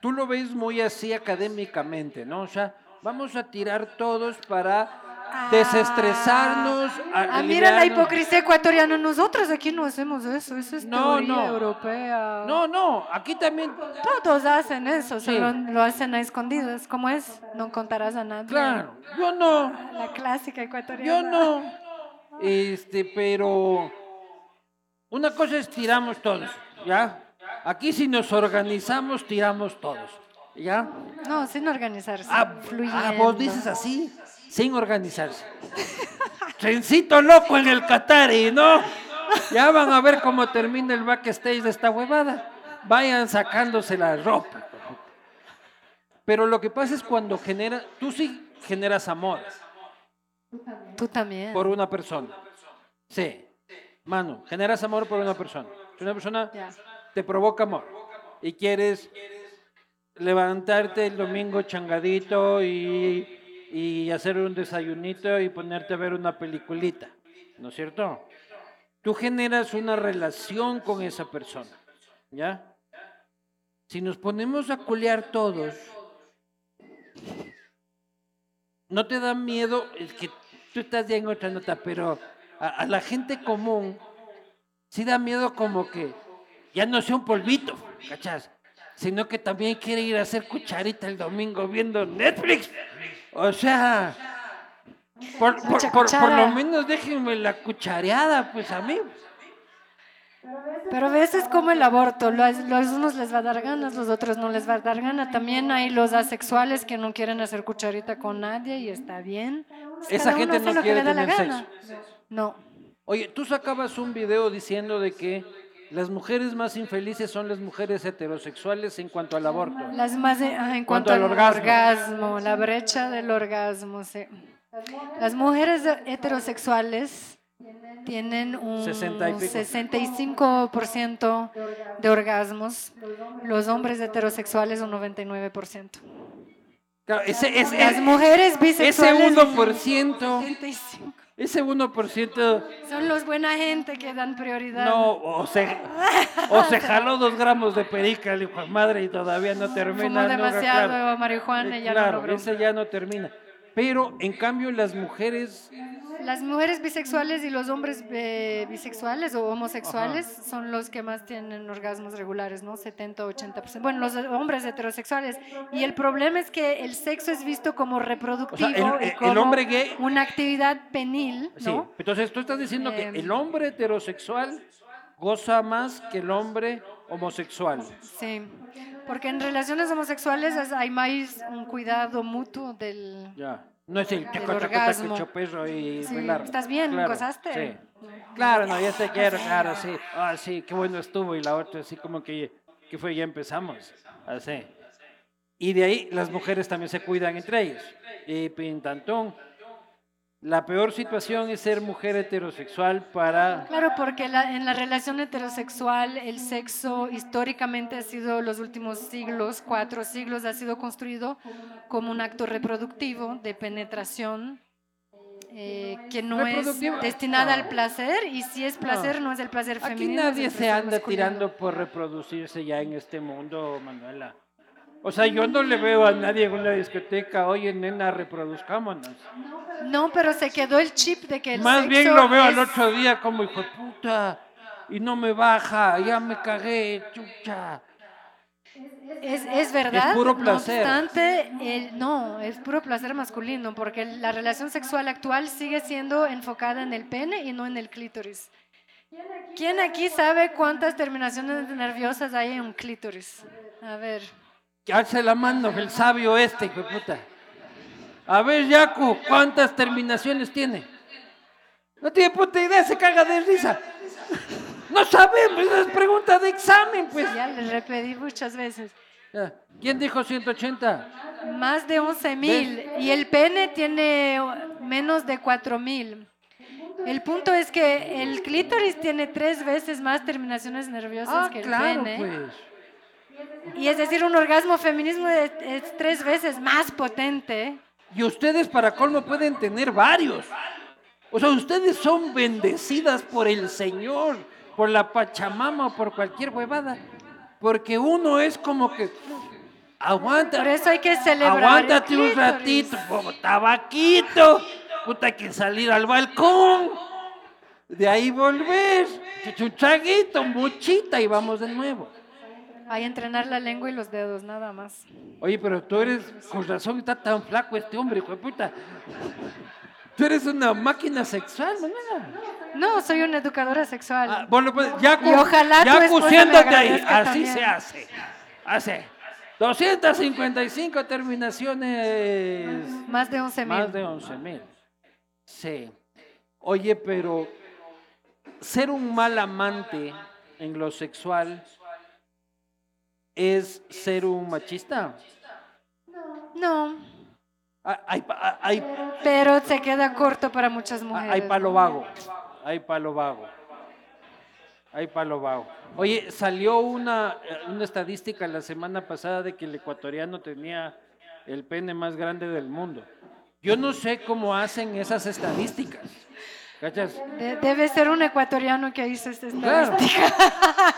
tú lo ves muy así académicamente, ¿no? O sea, vamos a tirar todos para desestresarnos. Ah, mira la hipocresía ecuatoriana. Nosotros aquí no hacemos eso. Eso es No, teoría no. europea. No, no, aquí también, Todos hacen eso, Sí. solo lo hacen a escondidas. ¿Cómo es? No contarás a nadie. claro, yo no. La clásica ecuatoriana. Yo no. Este, pero una cosa es tiramos todos, ¿ya? Aquí si nos organizamos, tiramos todos, ¿ya? No, sin organizarse. Ah, fluyendo. ah, vos dices así, sin organizarse. Trencito loco en el Qatari, ¿no? Ya van a ver cómo termina el backstage de esta huevada. Vayan sacándose la ropa. Pero lo que pasa es cuando genera, tú sí generas amor. Tú también. por una persona. Sí. Mano, generas amor por una persona. Si una persona te provoca amor y quieres levantarte el domingo changadito y, y hacer un desayunito y ponerte a ver una peliculita, ¿no es cierto? Tú generas una relación con esa persona, ¿ya? Si nos ponemos a culear todos, ¿no te da miedo? Es que tú estás ya en otra nota, pero a, a la gente común sí da miedo como que ya no sea un polvito, ¿cachas? Sino que también quiere ir a hacer cucharita el domingo viendo Netflix. O sea, por, por- por- lo menos déjenme la cuchareada, pues a mí. Pero a veces como el aborto, los, los unos les va a dar ganas, los otros no les va a dar gana. También hay los asexuales que no quieren hacer cucharita con nadie y está bien. Pues Esa gente no quiere tener gana. No. Oye, tú sacabas un video diciendo de que las mujeres más infelices son las mujeres heterosexuales en cuanto al aborto. Las más en Cuanto cuanto al al orgasmo. orgasmo. la brecha del orgasmo, sí. Las mujeres heterosexuales tienen un 60 y pico. 65% de orgasmos, los hombres heterosexuales un 99%. Claro, ese, ese, Las mujeres ese bisexuales. 1%, 75. Ese 1% Son los buena gente que dan prioridad. no, o se, o se jaló dos gramos de perica, hijo de madre, y todavía no termina. Fumó no, demasiado claro. marihuana y ya claro, no logró. ese ya no termina. Pero en cambio las mujeres, Las mujeres bisexuales y los hombres eh, bisexuales o homosexuales son los que más tienen orgasmos regulares, ¿no? 70 80%. Bueno, los hombres heterosexuales. Y el problema es que el sexo es visto como reproductivo el- y el como hombre gay- una actividad penil, sí. ¿no? Entonces tú estás diciendo que Em. el hombre heterosexual goza más que el hombre homosexual. Sí. Porque en relaciones homosexuales es- hay más un cuidado mutuo del... Ya. No es el chaco, chaco, chaco, choperro y Sí, bailar. ¿estás bien? Claro, ¿Gozaste? Sí. Claro, no, ya te quiero, claro, sí. Ah, sí, qué bueno estuvo. Y la otra, así como que, que fue, ya empezamos. Así. Y de ahí las mujeres también se cuidan entre ellas. Y pintantón. La peor situación es ser mujer heterosexual para... Claro, porque la- en la relación heterosexual el sexo históricamente ha sido los últimos siglos, cuatro siglos, ha sido construido como un acto reproductivo de penetración eh, que no es destinada No. al placer y si es placer no, es el placer Aquí femenino. el nadie se anda masculino. tirando por reproducirse ya en este mundo, Manuela. O sea, yo no le veo a nadie en una discoteca, oye, nena, reproduzcámonos. No, pero se quedó el chip de que el Más sexo bien lo veo al es- otro día como hijo de puta y no me baja, ya me cagué, chucha. Es, es verdad. puro no placer. obstante, el- no, es puro placer masculino, porque la relación sexual actual sigue siendo enfocada en el pene y no en el clítoris. ¿Quién aquí sabe cuántas terminaciones nerviosas hay en un clítoris? A ver. Alce la mano, el sabio este, hijo de puta. A ver, Yaku, ¿cuántas terminaciones tiene? No tiene puta idea, se caga de risa. No sabemos, es pregunta de examen, pues. Ya le repetí muchas veces. ¿Quién dijo 180? Más de 11 mil. Y el pene tiene menos de 4 mil. El punto es que el clítoris tiene tres veces más terminaciones nerviosas Ah, que el claro, pene. pues. Y es decir, un orgasmo feminismo es, es tres veces más potente. Y ustedes para colmo pueden tener varios. O sea, ustedes son bendecidas por el Señor, por la Pachamama o por cualquier huevada. Porque uno es como que aguanta. Por eso hay que celebrar. el Aguántate un ratito, como tabaquito. Puta, hay que salir al balcón. De ahí volver. Chuchaguito, muchita y vamos de nuevo. Hay que entrenar la lengua y los dedos, nada más. Oye, pero tú eres, con razón está tan flaco este hombre, hijo de puta. Tú eres una máquina sexual, Manuela. No, soy una educadora sexual. Ah, bueno, pues ya Y ojalá ya ahí. Así también. se hace. Hace. 255 terminaciones. Más de 11 mil. Más de 11 mil. Sí. Oye, pero ser un mal amante en lo sexual es ser un machista. No, Ah, Hay, pa- hay, pero se queda corto para muchas Ah, mujeres. Hay palo vago. Hay palo vago. Hay palo vago. Oye, salió una, eh, una estadística la semana pasada de que el ecuatoriano tenía el pene más grande del mundo. Yo no sé cómo hacen esas estadísticas. ¿Cachas? De- debe ser un ecuatoriano que hizo esta Claro. estadística.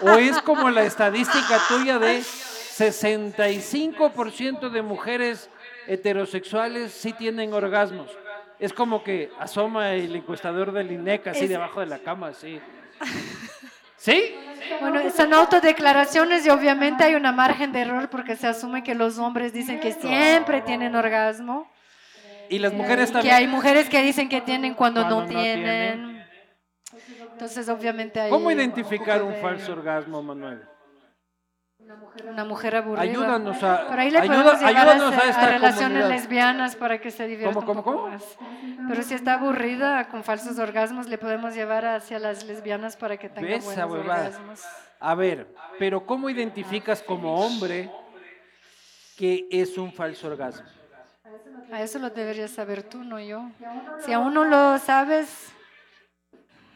O es como la estadística tuya de 65% de mujeres heterosexuales sí tienen orgasmos. Es como que asoma el encuestador del INEC así Es- debajo de la cama, así. ¿Sí? Bueno, son autodeclaraciones y obviamente hay una margen de error porque se asume que los hombres dicen que siempre tienen orgasmo. Y las mujeres que también. hay mujeres que dicen que tienen cuando, Cuando no, no tienen. Entonces, obviamente hay ¿Cómo identificar un falso orgasmo, Manuel? Una mujer aburrida. Ayúdanos a, Pero ahí le ayuda- podemos llevar ayúdanos a, a a esta relaciones comunidad. lesbianas para que se divierta ¿Cómo, un cómo, poco cómo? más. Pero si está aburrida con falsos orgasmos, le podemos llevar hacia las lesbianas para que tenga Esa buenos orgasmos. A ver, pero ¿cómo identificas como hombre que es un falso orgasmo? A eso lo deberías saber tú, no yo. Si aún no lo sabes,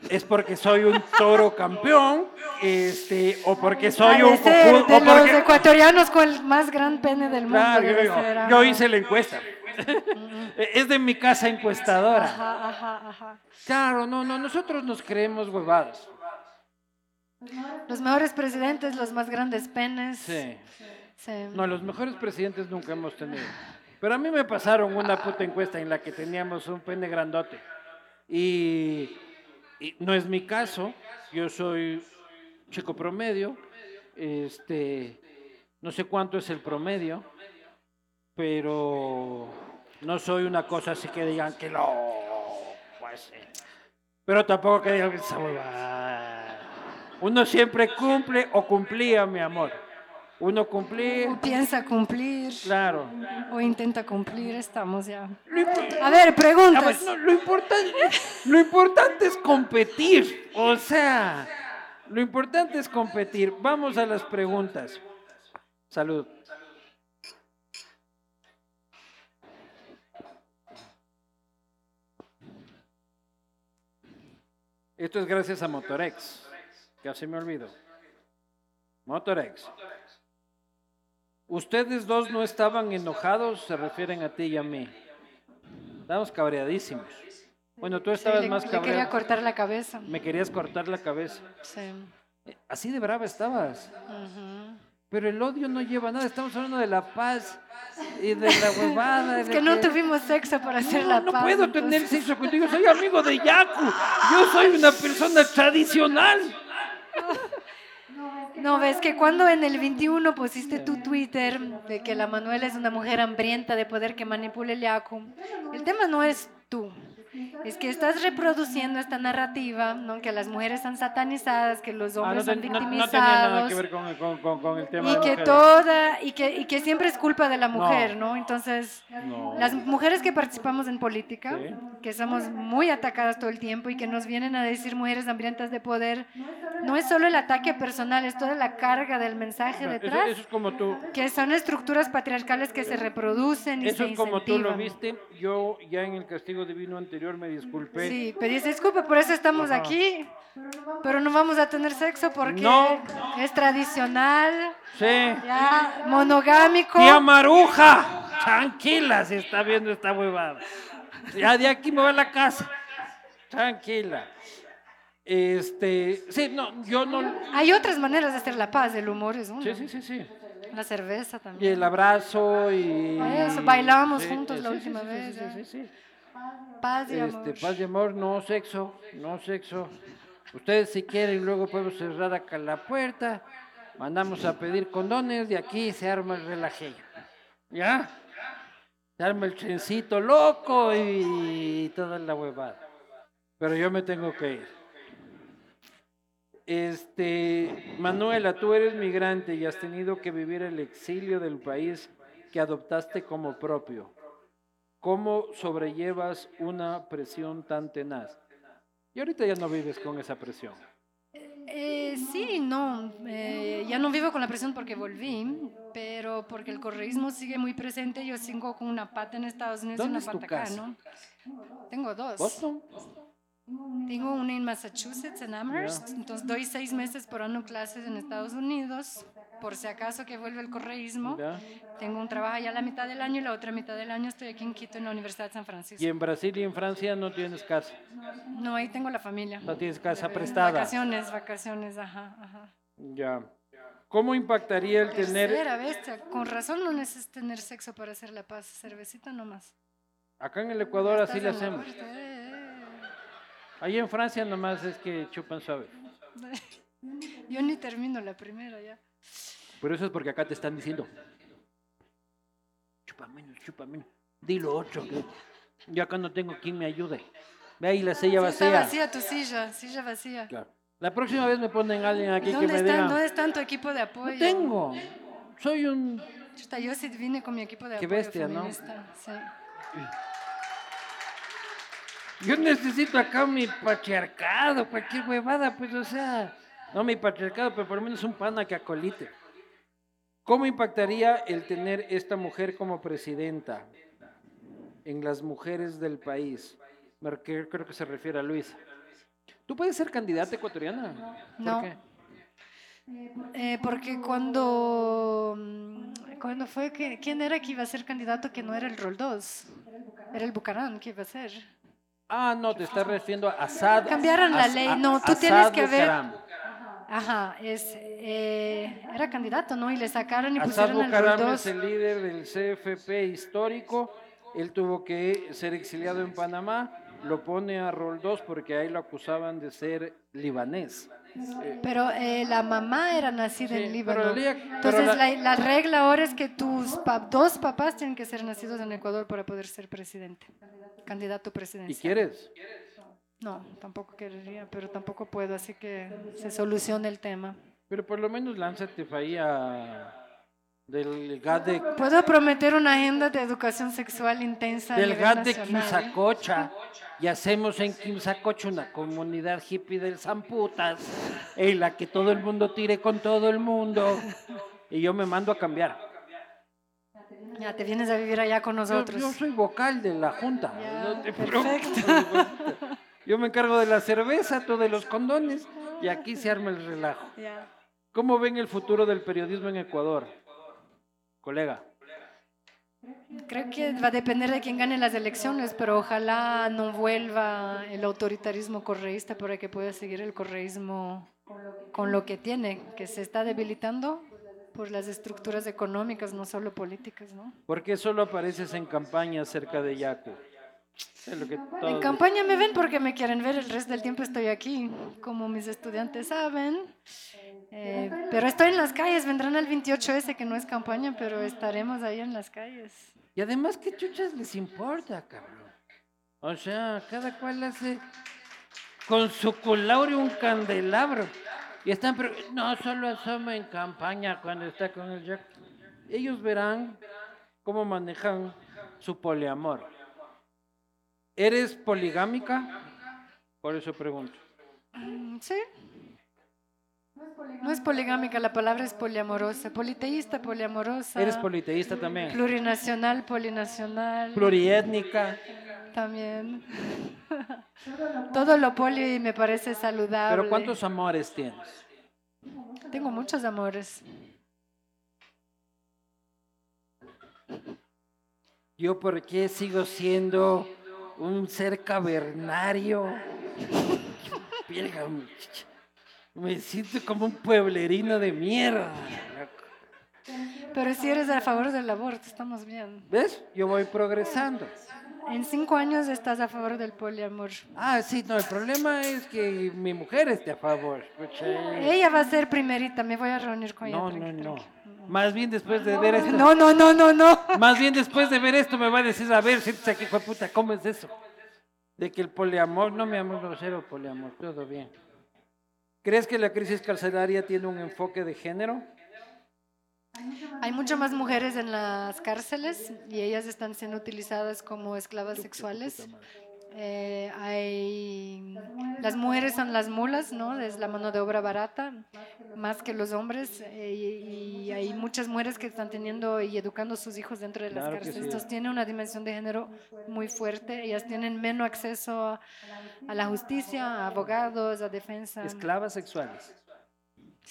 es porque soy un toro campeón, este, o porque soy un de ser cojudo, de o los porque- ecuatorianos con el más gran pene del mundo. Claro, yo, digo, hice la encuesta. es de mi casa encuestadora. Ajá, ajá, ajá. Claro, no, no, nosotros nos creemos huevadas. Los mejores presidentes, los más grandes penes. Sí. Sí. No, los mejores presidentes nunca hemos tenido. Pero a mí me pasaron una puta encuesta en la que teníamos un pene grandote. Y, no es mi caso. Yo soy chico promedio. Este, no sé cuánto es el promedio, pero no soy una cosa así que digan que lo. Pues, eh, pero tampoco que digan que huevada. Uno siempre cumple o cumplía, mi amor. Uno cumplía. O piensa cumplir Claro. o intenta cumplir, estamos ya. A ver, a ver, preguntas. no, lo importante, lo importante es competir. O sea, lo importante es competir. Vamos a las preguntas. Salud. Esto es gracias a Motorex. Casi me olvido. Motorex. Ustedes dos no estaban enojados, se refieren a ti y a mí. Estábamos cabreadísimos. Bueno, tú Sí, estabas le, más le quería cabreado. cortar la cabeza. Me querías cortar la cabeza. Sí. Eh, Así de brava estabas. Pero el odio no lleva nada. Estamos hablando de la paz y de la huevada. Es que no tuvimos sexo para hacer No, la no paz. puedo entonces- tener sexo contigo. Soy amigo de Yaku. Yo soy una persona tradicional. No, ves que cuando en el 21 pusiste tu Twitter de que la Manuela es una mujer hambrienta de poder que manipule el Yaku, el tema no es tú. Es que estás reproduciendo esta narrativa, ¿no? que las mujeres están satanizadas, que los Ah, no, hombres te- son no- no victimizados. tenía nada que ver con, el- con- con- con el tema y de que mujeres. toda y que, y que siempre es culpa de la No. mujer, ¿no? Entonces, No. las mujeres que participamos en política, Sí. que somos muy atacadas todo el tiempo y que nos vienen a decir mujeres hambrientas de poder, no es solo el ataque personal, es toda la carga del mensaje No, detrás, eso es como tú. que son estructuras patriarcales que se reproducen y Eso se es como tú lo viste. Yo ya en el castigo divino anterior me disculpé. Sí, pedís disculpa, por eso estamos Ajá. aquí, pero no vamos a tener sexo porque No. es tradicional, Sí. ya monogámico. Tía Maruja, tranquila, se está viendo esta huevada. Ya de aquí me voy a la casa. Tranquila. Este, sí, no, yo no. Hay otras maneras de hacer la paz, el humor es una. Sí, sí, sí, sí. La cerveza Y también. el abrazo y. Eso, bailábamos Sí, juntos sí, la última vez, Sí, ya. sí, sí. Paz y Este, amor. paz y amor, no sexo, no sexo. Ustedes si quieren, luego podemos cerrar acá la puerta, mandamos a pedir condones, de aquí se arma el relajillo. ¿Ya? Se arma el trencito loco y toda la huevada. Pero yo me tengo que ir. Este, Manuela, tú eres migrante y has tenido que vivir el exilio del país que adoptaste como propio. ¿Cómo sobrellevas una presión tan tenaz? Y ahorita ya no vives con esa presión. Eh, sí, no. eh, ya no vivo con la presión porque volví, pero porque el correísmo sigue muy presente. Yo sigo con una pata en Estados Unidos y ¿Dónde una pata acá? ¿no? Tengo dos. ¿Boston? Tengo una en Massachusetts, en Amherst. Entonces doy seis meses por año clases en Estados Unidos, por si acaso que vuelve el correísmo. ¿Ya? Tengo un trabajo allá la mitad del año y la otra mitad del año estoy aquí en Quito, en la Universidad de San Francisco. Y en Brasil y en Francia no tienes casa. No, ahí tengo la familia. No tienes casa prestada. Vacaciones, vacaciones, ajá, ajá. Ya. ¿Cómo impactaría el tener... Tercera bestia, con razón no necesitas tener sexo para hacer la paz, cervecita nomás. Acá en el Ecuador así la hacemos. eh, Ahí en Francia nomás es que chupan suave. Yo ni termino la primera ya. Pero eso es porque acá te están diciendo. Chupa menos, chupa menos. Dilo otro. que Yo acá no tengo quien me ayude. Ve ahí la silla Sí, está vacía. vacía tu silla, silla vacía. Claro. La próxima vez me ponen alguien aquí que ¿Dónde me está, diga. ¿Dónde está tu equipo de apoyo? No tengo. Soy un. Chuta, yo sí vine con mi equipo de Qué apoyo bestia, ¿no? feminista, sí. Yo necesito acá mi patriarcado, cualquier huevada, pues, o sea. No mi patriarcado, pero por lo menos un pana que acolite. ¿Cómo impactaría el tener esta mujer como presidenta en las mujeres del país? Re- Creo que se refiere a Luisa. ¿Tú puedes ser candidata ecuatoriana? ¿Por No. qué? Eh, porque cuando, mm, cuando fue que, ¿quién era que iba a ser candidato que no era el Roldós? Era el Bucarán que iba a ser. Ah, no, te estás refiriendo a Assad. Cambiaron la ley. No, tú Assad tienes que ver-. Ajá, es, eh, era candidato, ¿no? Y le sacaron y Assad pusieron al Bucaram es el líder del CFP histórico. Él tuvo que ser exiliado en Panamá. Lo pone a Roldós porque ahí lo acusaban de ser libanés. Pero eh, la mamá era nacida Sí, en Líbano. Entonces la, la- la regla ahora es que tus pa- dos papás tienen que ser nacidos en Ecuador para poder ser presidente, candidato ¿Y presidencial. quieres? No, tampoco querría, pero tampoco puedo, así que se soluciona el tema. Pero por lo menos lánzate ahí a del GAD de, Puedo prometer una agenda de educación sexual intensa. del GAD de nacional. Quimsacocha y hacemos en Quimsacocha una comunidad hippie del Zamputas en la que todo el mundo tire con todo el mundo y yo me mando a cambiar. Ya te vienes a vivir allá con nosotros. yo soy vocal de la junta. Ya, no te perfecto. Yo me encargo de la cerveza, tú de los condones y aquí se arma el relajo. Ya. ¿Cómo ven el futuro del periodismo en Ecuador? Colega. Creo que va a depender de quién gane las elecciones, pero ojalá no vuelva el autoritarismo correísta para que pueda seguir el correísmo con lo que tiene, que se está debilitando por las estructuras económicas, no solo políticas, ¿no? ¿Por qué solo apareces en campaña cerca de Yacu? Es lo que En campaña me ven porque me quieren ver, el resto del tiempo estoy aquí, como mis estudiantes saben. Eh, pero estoy en las calles, vendrán al 28S, que no es campaña, pero estaremos ahí en las calles. Y además, ¿qué chuchas les importa, cabrón? O sea, cada cual hace con su culaurio un candelabro. Y están, pero no solo asoma en campaña cuando está con el Jack. Ellos verán cómo manejan su poliamor. ¿Eres poligámica? Por eso pregunto. Mm, Sí. No es poligámica, la palabra es poliamorosa. Politeísta, poliamorosa. ¿Eres politeísta también? Plurinacional, polinacional. Pluriétnica. también. Todo lo poli me parece saludable. ¿Pero cuántos amores tienes? Tengo muchos amores. ¿Yo por qué sigo siendo un ser cavernario? Me siento como un pueblerino de mierda. Pero si eres a favor del aborto, estamos bien. ¿Ves? Yo voy progresando. En cinco años estás a favor del poliamor. Ah, sí, no, el problema es que mi mujer esté a favor. Ella va a ser primerita, me voy a reunir con ella. No, no, no. Más bien después de ver esto. No, no, no, no, no. Más bien después de ver esto me va a decir, a ver, siéntese aquí, hijo de puta, ¿cómo es eso? De que el poliamor, no mi amor, no cero poliamor, todo bien. ¿Crees que la crisis carcelaria tiene un enfoque de género? Hay muchas más mujeres en las cárceles y ellas están siendo utilizadas como esclavas sexuales. Eh, hay, las mujeres son las mulas, ¿no? Es la mano de obra barata, más que los hombres. eh, y, y hay muchas mujeres que están teniendo y educando a sus hijos dentro de las Claro cárceles. sí. Entonces tiene una dimensión de género muy fuerte. Ellas tienen menos acceso a, a la justicia, a abogados, a defensa. Esclavas sexuales.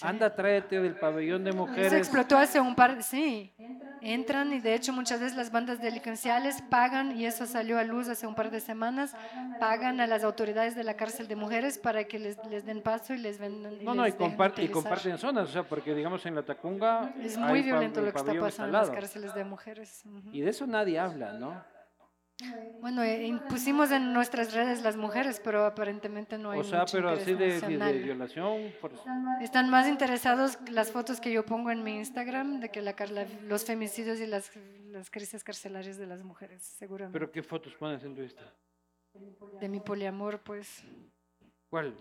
Anda, tráete del pabellón de Se mujeres. explotó hace un par, sí. Entran y de hecho muchas veces las bandas delincuenciales pagan, y eso salió a luz hace un par de semanas, pagan a las autoridades de la cárcel de mujeres para que les, les den paso y les vendan. No, no, y, les dejen compart- y comparten zonas, o sea, porque digamos en la Tacunga. Es muy violento lo que está pasando en las cárceles de mujeres. Ujú. Y de eso nadie habla, ¿no? Bueno, eh, impusimos en nuestras redes las mujeres, pero aparentemente no hay O sea, mucho pero así de, de- de nacional. violación. por- Están más interesados las fotos que yo pongo en mi Instagram de que la, car- la- los femicidios y las, las crisis carcelarias de las mujeres, seguramente. ¿Pero qué fotos pones en tu Insta? de mi poliamor, pues. ¿Cuál?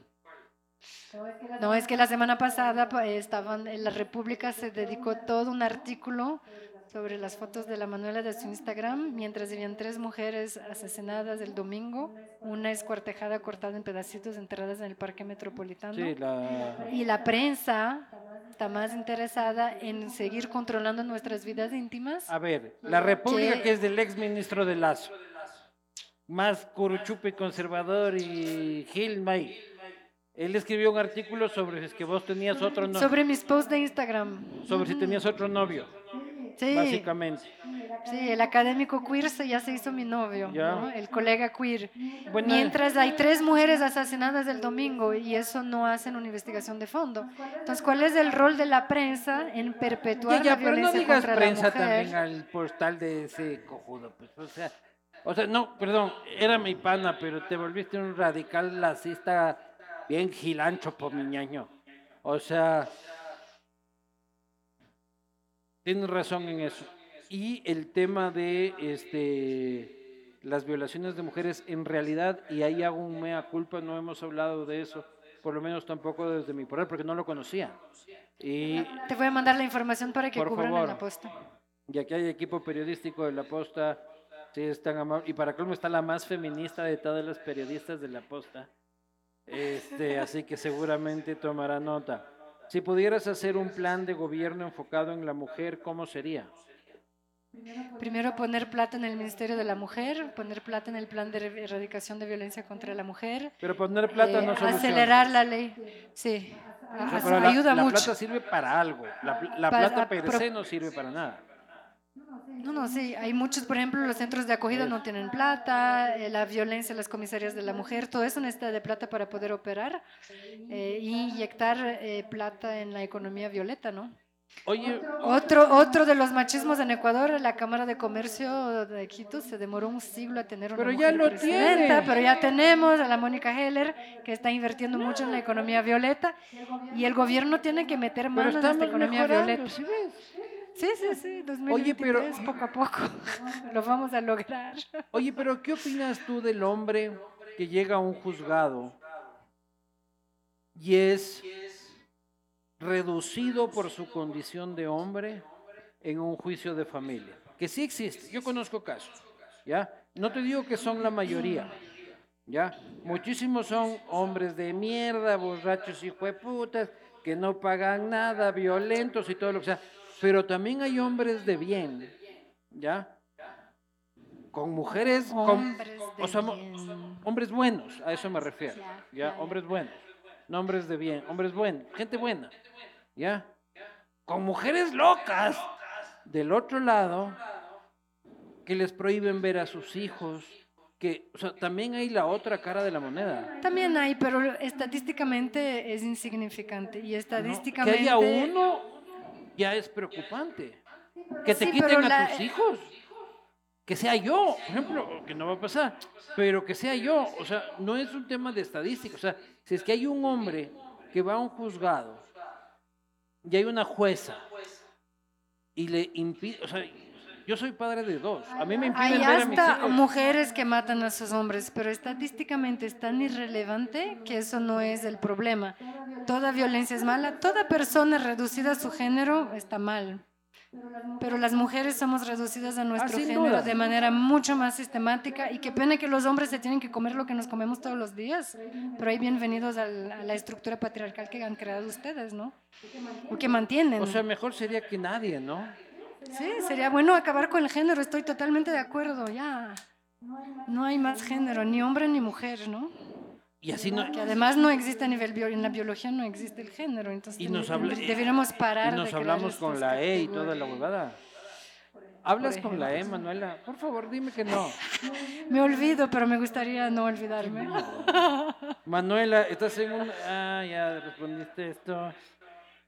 No, es que la semana pasada pa- estaban en la República se dedicó todo un artículo sobre las fotos de la Manuela de su Instagram, mientras habían tres mujeres asesinadas el domingo, una escuartejada, cortada en pedacitos, enterradas en el Parque Metropolitano. Sí, la... Y la prensa está más interesada en seguir controlando nuestras vidas íntimas. A ver, la República que es del ex ministro de Lazo. Más curuchupe conservador y Gil May. Él escribió un artículo sobre si es que vos tenías otro novio. Sobre mis posts de Instagram. Sobre si tenías otro novio, Sí, básicamente. sí, el académico queer se- ya se hizo mi novio. ¿no? el colega queer. Bueno, Mientras hay tres mujeres asesinadas el domingo y eso no hacen una investigación de fondo. Entonces, ¿cuál es el rol de la prensa en perpetuar Ya, ya, la pero no violencia digas contra prensa la mujer? también al postal de ese cojudo, pues, o sea, o sea, no, perdón, era mi pana, pero te volviste un radical lacista bien gilancho por mi ñaño. O sea, tienes razón en eso. Y el tema de este las violaciones de mujeres en realidad, y ahí hago un mea culpa, no hemos hablado de eso, por lo menos tampoco desde mi poder, porque no lo conocía. Y Te voy a mandar la información para que Por cubran en la posta. y aquí hay equipo periodístico de La Posta, sí, es tan amable. Y para colmo está la más feminista de todas las periodistas de La Posta. Este, así que seguramente tomará nota. Si pudieras hacer un plan de gobierno enfocado en la mujer, ¿cómo sería? Primero poner plata en el Ministerio de la Mujer, poner plata en el plan de erradicación de violencia contra la mujer, Pero poner plata eh, no soluciona. acelerar la ley. Sí, O sea, la- ayuda la, mucho. plata sirve para algo. La, la Para- plata per se no sirve para nada. No, no, sí, hay muchos, por ejemplo, los centros de acogida no tienen plata, eh, la violencia en las comisarías de la mujer, todo eso necesita de plata para poder operar eh, y inyectar eh, plata en la economía violeta, ¿no? Oye, Otro, otro de los machismos en Ecuador, la Cámara de Comercio de Quito se demoró un siglo a tener una Pero ya lo presidenta, tiene. pero ya tenemos a la Mónica Heller que está invirtiendo mucho en la economía violeta y el gobierno tiene que meter pero mano en esta economía violeta. ¿sí ves? Sí, sí, sí, 2023, Oye, pero- poco a poco lo vamos a lograr. Oye, pero ¿qué opinas tú del hombre que llega a un juzgado y es reducido por su condición de hombre en un juicio de familia? Que sí existe, yo conozco casos, ¿ya? No te digo que son la mayoría, ¿ya? Muchísimos son hombres de mierda, borrachos y jueputas, que no pagan nada, violentos y todo lo que sea, pero también hay hombres de bien, ¿ya? Con mujeres, Hombres o sea, buenos, a eso me refiero, Ya, ¿ya? ya, ya. Hombres buenos, no hombres de bien, hombres buenos, gente buena, ¿ya? Con mujeres locas del otro lado que les prohíben ver a sus hijos, que, o sea, también hay la otra cara de la moneda. También hay, pero estadísticamente es insignificante y ¿no? Que estadísticamente haya uno ya es preocupante. Que te Sí, quiten a la- tus hijos. Que sea yo, por ejemplo, que no va a pasar, pero que sea yo. O sea, no es un tema de estadística. O sea, si es que hay un hombre que va a un juzgado y hay una jueza y le impide, o sea, yo soy padre de dos. A mí me impiden Hay ver a mis hasta hijos. mujeres que matan a sus hombres, pero estadísticamente es tan irrelevante que eso no es el problema. Toda violencia es mala, toda persona reducida a su género está mal. Pero las mujeres somos reducidas a nuestro Ah, género duda. de manera mucho más sistemática y qué pena que los hombres se tienen que comer lo que nos comemos todos los días. Pero ahí bienvenidos a la estructura patriarcal que han creado ustedes, ¿no? O que mantienen. O sea, mejor sería que nadie, ¿no? Sí, sería bueno acabar con el género, estoy totalmente de acuerdo, ya. No hay más género, ni hombre ni mujer, ¿no? Y así no. Que además no existe a nivel bio, en la biología no existe el género, entonces Y nos habla- deberíamos parar Y nos de hablamos con la E y toda la huevada. ¿Hablas con la E, Manuela? Por favor, dime que no. Me olvido, pero me gustaría no olvidarme. Manuela, estás en un... Ah, ya respondiste esto.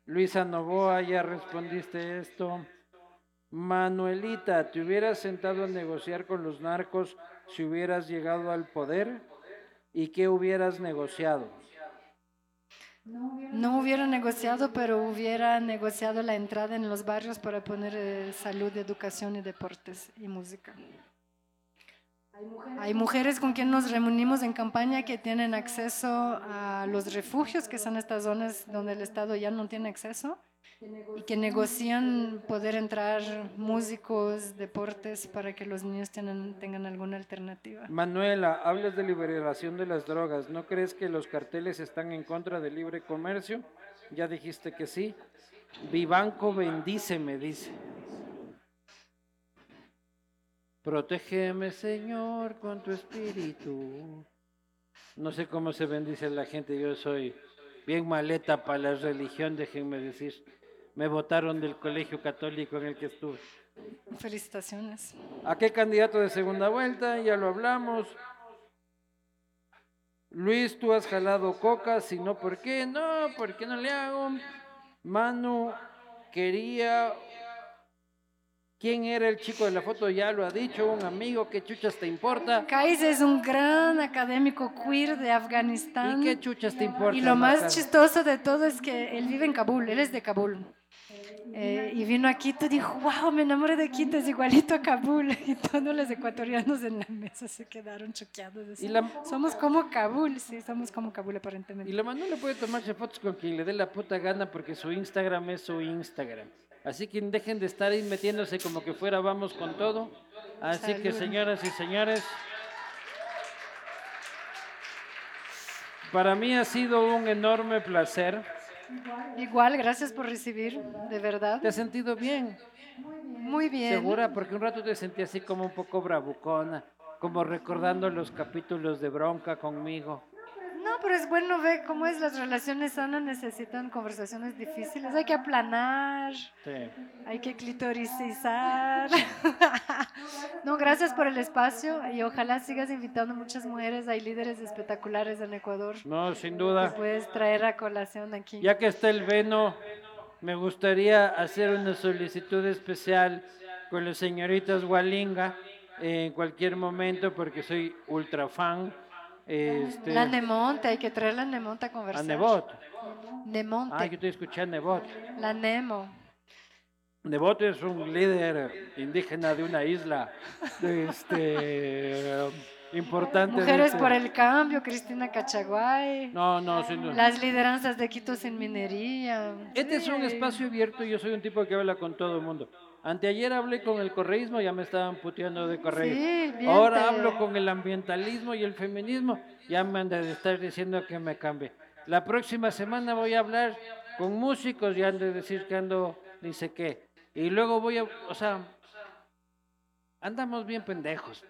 Luisa Novoa, ya respondiste esto. Manuelita, ¿te hubieras sentado a negociar con los narcos si hubieras llegado al poder? ¿Y qué hubieras negociado? No hubiera negociado, pero hubiera negociado la entrada en los barrios para poner eh, salud, educación y deportes y música. Hay mujeres con quien nos reunimos en campaña que tienen acceso a los refugios, que son estas zonas donde el Estado ya no tiene acceso, y que negocian poder entrar músicos, deportes, para que los niños tengan, alguna alternativa. Manuela, hablas de liberación de las drogas. ¿No crees que los carteles están en contra del libre comercio? Ya dijiste que sí. Vivanco bendíceme, dice. Protégeme, Señor, con tu espíritu. No sé cómo se bendice la gente, yo soy bien maleta para la religión, déjenme decir. Me votaron del colegio católico en el que estuve. Felicitaciones. ¿A qué candidato de segunda vuelta? Ya lo hablamos. Luis, tú has jalado coca, si no, ¿por qué? No, ¿por qué no le hago? Manu quería... ¿Quién era el chico de la foto? Ya lo ha dicho, un amigo, ¿qué chuchas te importa? Kais es un gran académico queer de ¿Y Afganistán. qué chuchas te importa? Y lo más chistoso de todo es que él vive en Kabul, él es de Kabul. Eh, y vino a Quito y dijo, wow, me enamoré de Quito, es igualito a Kabul. Y todos los ecuatorianos en la mesa se quedaron choqueados. Y decían, la- Somos como Kabul, sí, somos como Kabul Y aparentemente. la Manu le puede tomarse fotos con quien le dé la puta gana porque su Instagram es su Instagram. Así que dejen de estar ahí metiéndose como que fuera vamos con todo. Así que Salud. señoras y señores, para mí ha sido un enorme placer. Igual, gracias por recibir, de verdad. ¿Te has sentido bien? Muy bien. ¿Segura? Porque un rato te sentí así como un poco bravucona, como recordando los capítulos de bronca conmigo. Pero es bueno ver cómo es las relaciones sanas necesitan conversaciones difíciles. Hay que aplanar, Sí. hay que clitoricizar. no, gracias por el espacio y ojalá sigas invitando muchas mujeres. Hay líderes espectaculares en Ecuador No, sin que duda. puedes traer a colación aquí. Ya que está el Veno, me gustaría hacer una solicitud especial con las señoritas Walinga en cualquier momento porque soy ultra fan. Este, La Nemonte, hay que traer la Nemonte a conversar. Nebot. Nemonte, Ah, yo te escuché a Nebot. la Nemo. Nebot es un líder indígena de una isla este, importante. Mujeres por el Cambio, Cristina Cachaguay. No, no, sin duda. Las lideranzas de Quito sin minería. Este es Sí, un espacio abierto y yo soy un tipo que habla con todo el mundo. Anteayer hablé con el correísmo, ya me estaban puteando de correísmo. Sí, Ahora hablo con el ambientalismo y el feminismo, ya me han de estar diciendo que me cambie. La próxima semana voy a hablar con músicos y han de decir que ando ni sé qué. Y luego voy a, o sea, andamos bien pendejos.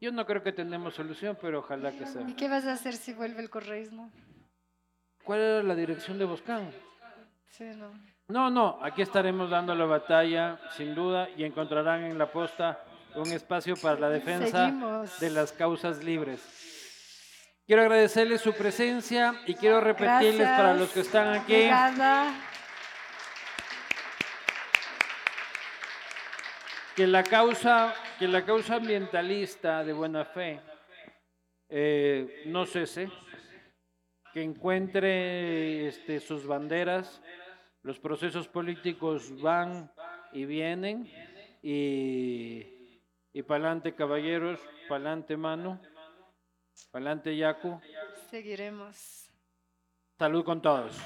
Yo no creo que tenemos solución, pero ojalá que sea. ¿Y qué vas a hacer si vuelve el correísmo? ¿Cuál era la dirección de Boscán? Sí, no. No, no, aquí estaremos dando la batalla, sin duda, y encontrarán en la posta un espacio para la defensa Seguimos. de las causas libres. Quiero agradecerles su presencia y quiero repetirles Gracias. para los que están aquí Llegada. que la causa, que la causa ambientalista de buena fe eh, no cese, que encuentre este, sus banderas, los procesos políticos van y vienen y, y pa'lante caballeros, pa'lante mano, pa'lante Yacu, Seguiremos. salud con todos.